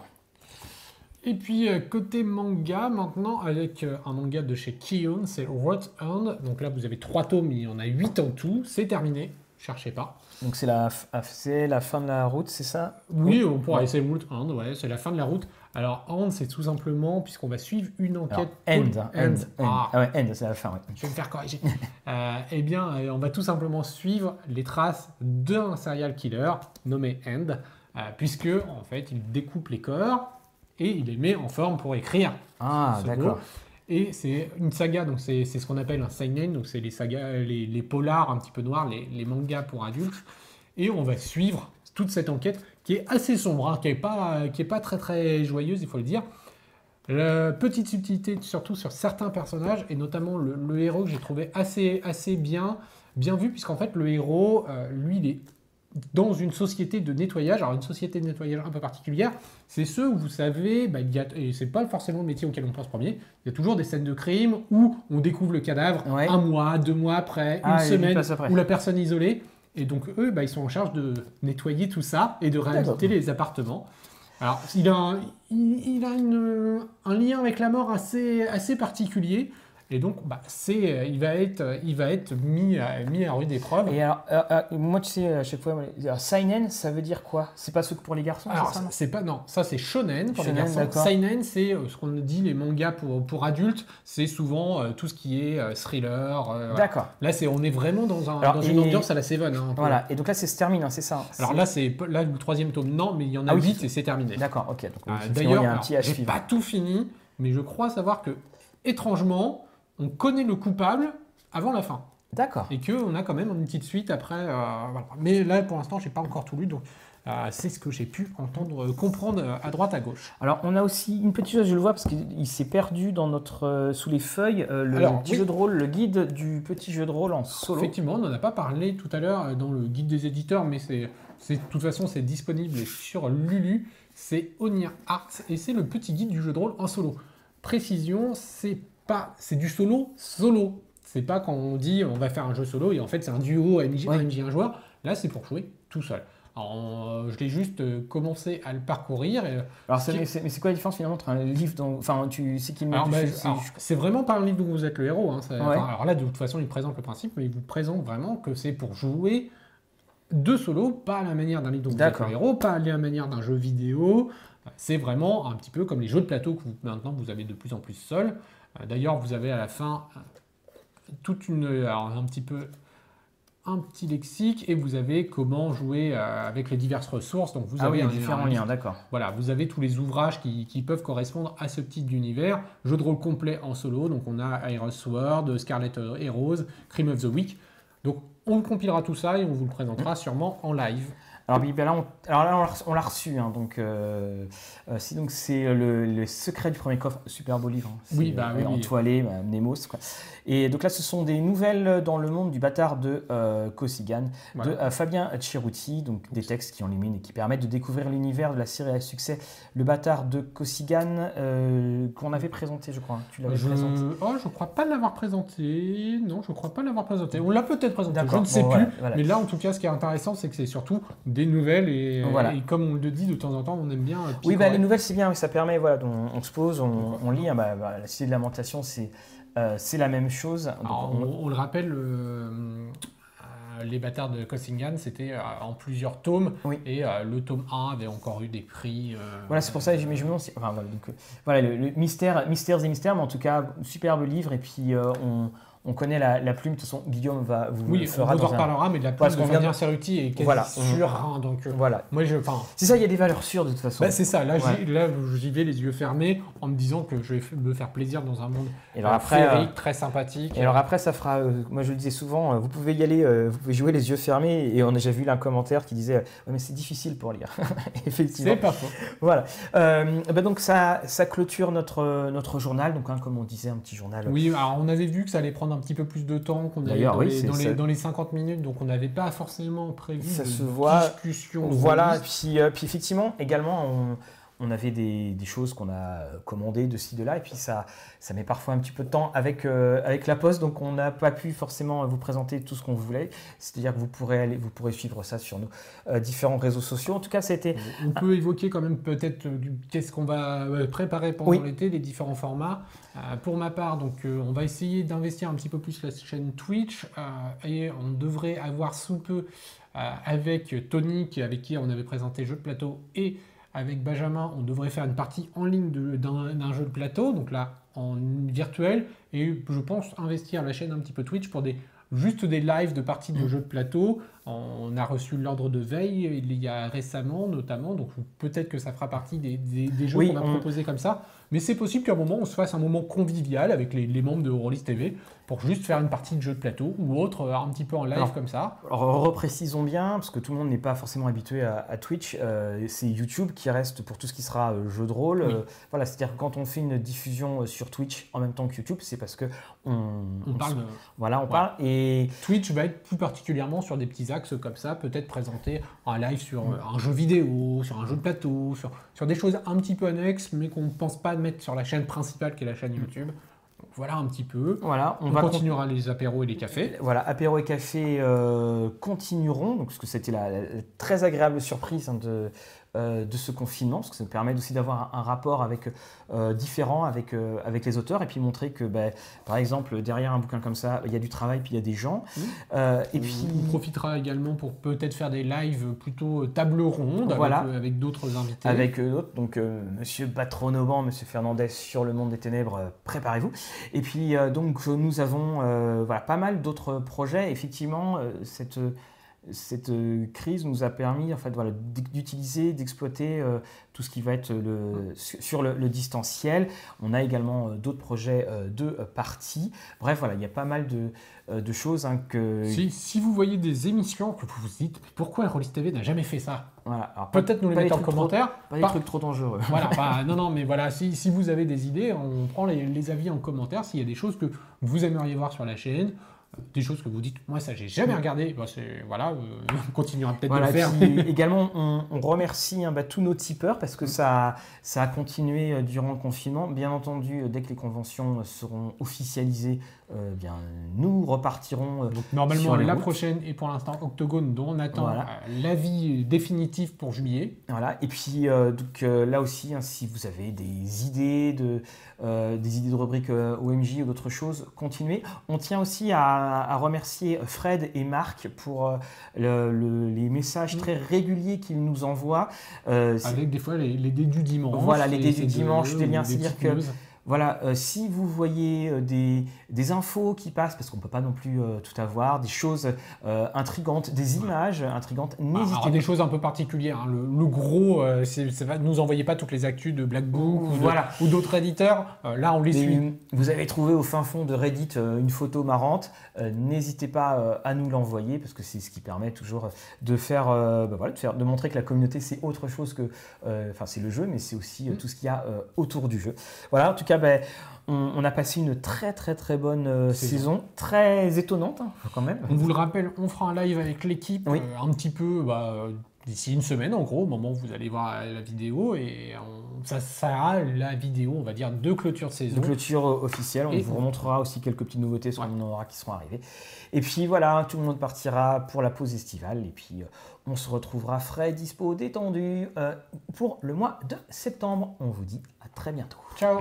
Speaker 1: Et puis euh, côté manga maintenant avec euh, un manga de chez Kion, c'est Rot Hand. Donc là vous avez trois tomes, il y en a huit en tout, c'est terminé, cherchez pas.
Speaker 2: Donc c'est la, la fin de la route, c'est ça?
Speaker 1: Oui, on pourra
Speaker 2: Ouais.
Speaker 1: essayer Root Hand, ouais, c'est la fin de la route. Alors Hand c'est tout simplement puisqu'on va suivre une
Speaker 2: Alors,
Speaker 1: enquête.
Speaker 2: end, hein, end, end.
Speaker 1: Ah,
Speaker 2: Ah ouais, end, c'est la fin, ouais.
Speaker 1: Je vais me faire corriger. Euh, eh bien, euh, on va tout simplement suivre les traces d'un serial killer nommé End, euh, puisque en fait, il découpe les corps et il les met en forme pour écrire.
Speaker 2: Ah, d'accord.
Speaker 1: Et c'est une saga, donc c'est c'est ce qu'on appelle un seinen, donc c'est les sagas, les, les polars un petit peu noirs, les, les mangas pour adultes. Et on va suivre toute cette enquête qui est assez sombre, hein, qui est pas, qui est pas très très joyeuse, il faut le dire. La petite subtilité surtout sur certains personnages et notamment le, le héros que j'ai trouvé assez, assez bien, bien vu puisqu'en fait le héros, euh, lui, il est dans une société de nettoyage, alors une société de nettoyage un peu particulière, c'est ceux où vous savez, bah, il y a, et c'est pas forcément le métier auquel on pense premier, il y a toujours des scènes de crime où on découvre le cadavre
Speaker 2: Ouais.
Speaker 1: un mois, deux mois après,
Speaker 2: Ah,
Speaker 1: une semaine,
Speaker 2: après.
Speaker 1: où la personne est isolée, et donc eux, bah, ils sont en charge de nettoyer tout ça et de réhabiliter les appartements. Alors, il a, un, il, il a une- un lien avec la mort assez, assez particulier. Et donc, bah, c'est, euh, il va être, il va être mis, à, mis à rude épreuve.
Speaker 2: Et alors, euh, euh, moi, tu sais, à chaque fois, alors, seinen, ça veut dire quoi? C'est pas ce que pour les garçons,
Speaker 1: Alors,
Speaker 2: c'est ça? non
Speaker 1: c'est pas non, ça c'est shonen pour
Speaker 2: Shonen,
Speaker 1: les garçons.
Speaker 2: d'accord.
Speaker 1: Seinen, c'est euh, ce qu'on dit les mangas pour, pour adultes. C'est souvent euh, tout ce qui est euh, thriller. euh.
Speaker 2: D'accord.
Speaker 1: Là, c'est on est vraiment dans, un,
Speaker 2: Alors,
Speaker 1: dans une ambiance à la Seven. hein.
Speaker 2: Voilà, et donc là, c'est se termine, hein, c'est ça
Speaker 1: Alors
Speaker 2: C'est-
Speaker 1: là, c'est là le troisième tome. Non, mais il y en a
Speaker 2: Ah oui.
Speaker 1: huit et c'est terminé.
Speaker 2: D'accord, ok. Donc,
Speaker 1: Ah, D'ailleurs,
Speaker 2: il y a un
Speaker 1: alors,
Speaker 2: petit à
Speaker 1: j'ai pas tout fini, mais je crois savoir que étrangement, on connaît le coupable avant la fin
Speaker 2: D'accord.
Speaker 1: et que on a quand même une petite suite après. euh, voilà. Mais là, pour l'instant, j'ai pas encore tout lu, donc euh, c'est ce que j'ai pu entendre, euh, comprendre à droite, à gauche.
Speaker 2: Alors, on a aussi une petite chose, je le vois, parce qu'il s'est perdu dans notre, sous les feuilles, le
Speaker 1: Alors,
Speaker 2: petit
Speaker 1: oui.
Speaker 2: jeu de rôle, le guide du petit jeu de rôle en solo.
Speaker 1: Effectivement, on n'en a pas parlé tout à l'heure dans le guide des éditeurs, mais c'est, de toute façon, c'est disponible sur Lulu. C'est Onia Arts et c'est le petit guide du jeu de rôle en solo. Précision, c'est pas, c'est du solo solo. C'est pas quand on dit on va faire un jeu solo et en fait c'est un duo MJ,
Speaker 2: Ouais.
Speaker 1: un MJ, un joueur. Là, c'est pour jouer tout seul. Alors, euh, je l'ai juste euh, commencé à le parcourir. Et,
Speaker 2: Alors, mais c'est quoi la différence finalement entre un livre dont. Enfin, tu sais qu'il
Speaker 1: bah,
Speaker 2: c'est-
Speaker 1: vraiment pas un livre dont vous êtes le héros. hein, ça-
Speaker 2: Ouais.
Speaker 1: enfin, alors là, de toute façon, il présente le principe, mais il vous présente vraiment que c'est pour jouer de solo, pas à la manière d'un livre dont vous êtes le héros, pas à la manière d'un jeu vidéo. C'est vraiment un petit peu comme les jeux de plateau que vous- maintenant vous avez de plus en plus seul. Euh, D'ailleurs, vous avez à la fin euh, toute une, alors, un petit peu un petit lexique et vous avez comment jouer euh, avec les diverses ressources. Donc vous
Speaker 2: Ah
Speaker 1: avez
Speaker 2: oui,
Speaker 1: un-
Speaker 2: différents liens, d'accord.
Speaker 1: voilà, vous avez tous les ouvrages qui, qui peuvent correspondre à ce type d'univers. Jeu de rôle complet en solo, donc on a Iris Sword, Scarlet Heroes, Cream of the Week. Donc on compilera tout ça et on vous le présentera sûrement en live.
Speaker 2: Alors, Bibi, là, on, alors là, on l'a- reçu. hein, donc, euh, euh, c'est donc c'est le, le secret du premier coffre, super beau livre. hein,
Speaker 1: Oui, bah
Speaker 2: euh,
Speaker 1: oui.
Speaker 2: Entoilé, bah, Nemos. Quoi. Et donc là, ce sont des nouvelles dans le monde du bâtard de euh, Kosigan,
Speaker 1: Voilà.
Speaker 2: de euh, Fabien Chirouti, donc des textes qui illuminent et qui permettent de découvrir l'univers de la série à succès Le bâtard de Kosigan, euh, qu'on avait présenté, je crois. hein. Tu l'avais
Speaker 1: Je...
Speaker 2: présenté.
Speaker 1: Oh, je crois pas l'avoir présenté. Non, je crois pas l'avoir présenté. On l'a peut-être présenté, je ne sais
Speaker 2: bon,
Speaker 1: plus.
Speaker 2: voilà, voilà.
Speaker 1: Mais là, en tout cas, ce qui est intéressant, c'est que c'est surtout des nouvelles et,
Speaker 2: Voilà.
Speaker 1: et comme on le dit de temps en temps, on aime bien.
Speaker 2: Oui, bah, les nouvelles, c'est bien, ça permet, voilà, on, on se pose, on, on lit, hein, bah, bah, la cité de lamentation, c'est euh, c'est la même chose. Donc,
Speaker 1: Alors,
Speaker 2: on-
Speaker 1: le rappelle, euh, les bâtards de Kossingan, c'était euh, en plusieurs tomes,
Speaker 2: Oui.
Speaker 1: et euh, le tome 1 avait encore eu des prix. euh,
Speaker 2: Voilà, c'est pour ça, je, mais je me demande si- enfin, voilà, donc, voilà, le, le mystère, mystères et mystères, mais en tout cas, superbe livre, et puis on, on connaît la, la plume. De toute façon, Guillaume va vous
Speaker 1: Oui,
Speaker 2: le
Speaker 1: on en
Speaker 2: un-
Speaker 1: reparlera, mais de la
Speaker 2: Parce
Speaker 1: plume
Speaker 2: qu'on
Speaker 1: de Fabien Cerruti est quasi
Speaker 2: Voilà.
Speaker 1: sûre. hein, donc, euh,
Speaker 2: Voilà.
Speaker 1: moi, je,
Speaker 2: C'est ça, il y a des valeurs sûres de toute façon.
Speaker 1: bah, c'est ça. Là,
Speaker 2: Ouais.
Speaker 1: j'y- là, j'y vais les yeux fermés en me disant que je vais me faire plaisir dans un monde
Speaker 2: et alors
Speaker 1: euh,
Speaker 2: après, euh,
Speaker 1: féerique, très sympathique.
Speaker 2: Et alors après, ça fera, euh, moi je le disais souvent, euh, vous pouvez y aller, vous pouvez jouer les yeux fermés. Et on a déjà vu là un commentaire qui disait, ouais, mais c'est difficile pour lire. Effectivement.
Speaker 1: c'est pas faux.
Speaker 2: Voilà. Bah donc ça, ça clôture notre, notre journal. Donc hein, comme on disait, un petit journal.
Speaker 1: Oui, alors on avait vu que ça allait prendre un petit peu plus de temps, qu'on
Speaker 2: D'ailleurs,
Speaker 1: dans,
Speaker 2: oui,
Speaker 1: les, dans, les,
Speaker 2: ça-
Speaker 1: dans les 50 minutes, donc on n'avait pas forcément prévu
Speaker 2: Ça
Speaker 1: de
Speaker 2: se voit.
Speaker 1: discussion.
Speaker 2: Voilà. Puis, euh, puis effectivement, également, on, on avait des, des choses qu'on a commandées de ci, de là. Et puis ça, ça met parfois un petit peu de temps avec, euh, avec la poste. Donc on n'a pas pu forcément vous présenter tout ce qu'on voulait. C'est-à-dire que vous pourrez, aller, vous pourrez suivre ça sur nos euh, différents réseaux sociaux. En tout cas, été
Speaker 1: On peut évoquer quand même peut-être euh, qu'est-ce qu'on va préparer pendant
Speaker 2: Oui.
Speaker 1: l'été, les différents formats. Euh, pour ma part, donc on va essayer d'investir un petit peu plus la chaîne Twitch et on devrait avoir sous peu euh, avec Tony, avec qui on avait présenté jeu de plateau, et avec Benjamin, on devrait faire une partie en ligne d'un d'un jeu de plateau, donc là en virtuel, et je pense investir la chaîne un petit peu Twitch pour des juste des lives de parties de jeux de plateau. On a reçu l'ordre de veille il y a récemment notamment, donc peut-être que ça fera partie des, des- des jeux
Speaker 2: Oui,
Speaker 1: qu'on va
Speaker 2: on-
Speaker 1: proposer comme ça. Mais c'est possible qu'à un moment on se fasse un moment convivial avec les, les membres de Eurolist TV pour juste faire une partie de jeu de plateau ou autre euh, un petit peu en live
Speaker 2: Alors,
Speaker 1: comme ça.
Speaker 2: Alors, reprécisons bien, parce que tout le monde n'est pas forcément habitué à, à Twitch. euh, c'est YouTube qui reste pour tout ce qui sera euh, jeu de rôle.
Speaker 1: Oui.
Speaker 2: Euh, voilà, c'est-à-dire que quand on fait une diffusion sur Twitch en même temps que YouTube, c'est parce que on,
Speaker 1: On
Speaker 2: on-
Speaker 1: parle
Speaker 2: voilà, on
Speaker 1: Ouais.
Speaker 2: parle et
Speaker 1: Twitch va être plus particulièrement sur des petits axes comme ça, peut-être présenter un live sur
Speaker 2: Mm.
Speaker 1: un jeu vidéo, sur un jeu de plateau, sur, sur des choses un petit peu annexes, mais qu'on ne pense pas mettre sur la chaîne principale qui est la chaîne YouTube. Donc voilà un petit peu.
Speaker 2: voilà, on,
Speaker 1: On,
Speaker 2: va con-
Speaker 1: continuera les apéros et les cafés.
Speaker 2: Voilà, apéro et café euh, continueront, donc, parce que c'était la, la très agréable surprise hein, de, de ce confinement, parce que ça nous permet aussi d'avoir un, un rapport avec, euh, différent avec, euh, avec les auteurs, et puis montrer que, ben, par exemple, derrière un bouquin comme ça, il y a du travail, puis il y a des gens. Euh, et puis,
Speaker 1: on profitera également pour peut-être faire des lives plutôt euh, table ronde
Speaker 2: Voilà.
Speaker 1: avec, euh, avec d'autres invités.
Speaker 2: avec euh, d'autres, donc euh, Monsieur Batronoban, Monsieur Fernandez sur le monde des ténèbres, euh, préparez-vous. Et puis euh, donc euh, nous avons euh, voilà, pas mal d'autres projets. Effectivement, euh, cette, cette euh, crise nous a permis en fait, voilà, d'utiliser, d'exploiter euh, tout ce qui va être le, sur le, le distanciel. On a également euh, d'autres projets euh, de parties. Bref, voilà, il y a pas mal de, de choses hein, que...
Speaker 1: Si, si vous voyez des émissions que vous vous dites, pourquoi Rollis TV n'a jamais fait ça?
Speaker 2: Voilà,
Speaker 1: Peut-être nous les mettre en
Speaker 2: trop-
Speaker 1: commentaire.
Speaker 2: pas des
Speaker 1: Par-
Speaker 2: trucs trop dangereux.
Speaker 1: Voilà, non, non, mais voilà, si, si vous avez des idées, on prend les, les avis en commentaire. S'il y a des choses que vous aimeriez voir sur la chaîne, des choses que vous dites, moi ça j'ai jamais regardé, bah, voilà, euh, on continuera peut-être
Speaker 2: Voilà,
Speaker 1: de le faire.
Speaker 2: puis, également, on, on remercie hein, bah, tous nos tipeurs parce que ça, ça a continué euh, durant le confinement. Bien entendu, euh, dès que les conventions seront officialisées, euh, bien, nous repartirons. euh,
Speaker 1: Donc normalement
Speaker 2: Sur
Speaker 1: la prochaine et pour l'instant Octogone dont on attend
Speaker 2: Voilà.
Speaker 1: l'avis définitif pour juillet.
Speaker 2: Voilà. Et puis, euh, donc, là aussi, hein, si vous avez des idées de, des idées de rubriques OMJ ou d'autres choses, continuez. On tient aussi à, à remercier Fred et Marc pour euh, le- le- les messages très réguliers qu'ils nous envoient. Euh,
Speaker 1: Avec des fois les, les dés du dimanche.
Speaker 2: Voilà, les dés du dimanche, des liens, c'est-à-dire que-. Voilà, euh, si vous voyez euh, des, des infos qui passent, parce qu'on ne peut pas non plus euh, tout avoir, des choses euh, intrigantes, des images intrigantes,
Speaker 1: Ah, Alors,
Speaker 2: n'hésitez
Speaker 1: des choses un peu particulières. hein. Le, le gros, pas- nous envoyez pas toutes les actus de Black Book ou, de-
Speaker 2: Voilà.
Speaker 1: ou d'autres éditeurs. Là, on les suit.
Speaker 2: Vous avez trouvé au fin fond de Reddit une photo marrante, n'hésitez pas à nous l'envoyer parce que c'est ce qui permet toujours de faire, bah voilà, de faire, de montrer que la communauté c'est autre chose que, enfin c'est le jeu, mais c'est aussi
Speaker 1: Mm.
Speaker 2: tout ce qu'il y a autour du jeu. Voilà, en tout cas, ben, on, on a passé une très très très bonne euh,
Speaker 1: Saison.
Speaker 2: très étonnante hein, quand même.
Speaker 1: On vous le rappelle, on fera un live avec l'équipe
Speaker 2: Oui.
Speaker 1: euh, un petit peu bah, euh, d'ici une semaine en gros, au moment où vous allez voir la vidéo. Et on- ça sera la vidéo, on va dire, de clôture de saison.
Speaker 2: de clôture euh, officielle. On
Speaker 1: Et-
Speaker 2: vous remontrera aussi quelques petites nouveautés, ce
Speaker 1: Ouais.
Speaker 2: en aura qui seront arrivées. Et puis voilà, tout le monde partira pour la pause estivale. Et puis euh, on se retrouvera frais, dispo, détendu euh, pour le mois de septembre. On vous dit à très bientôt.
Speaker 1: Ciao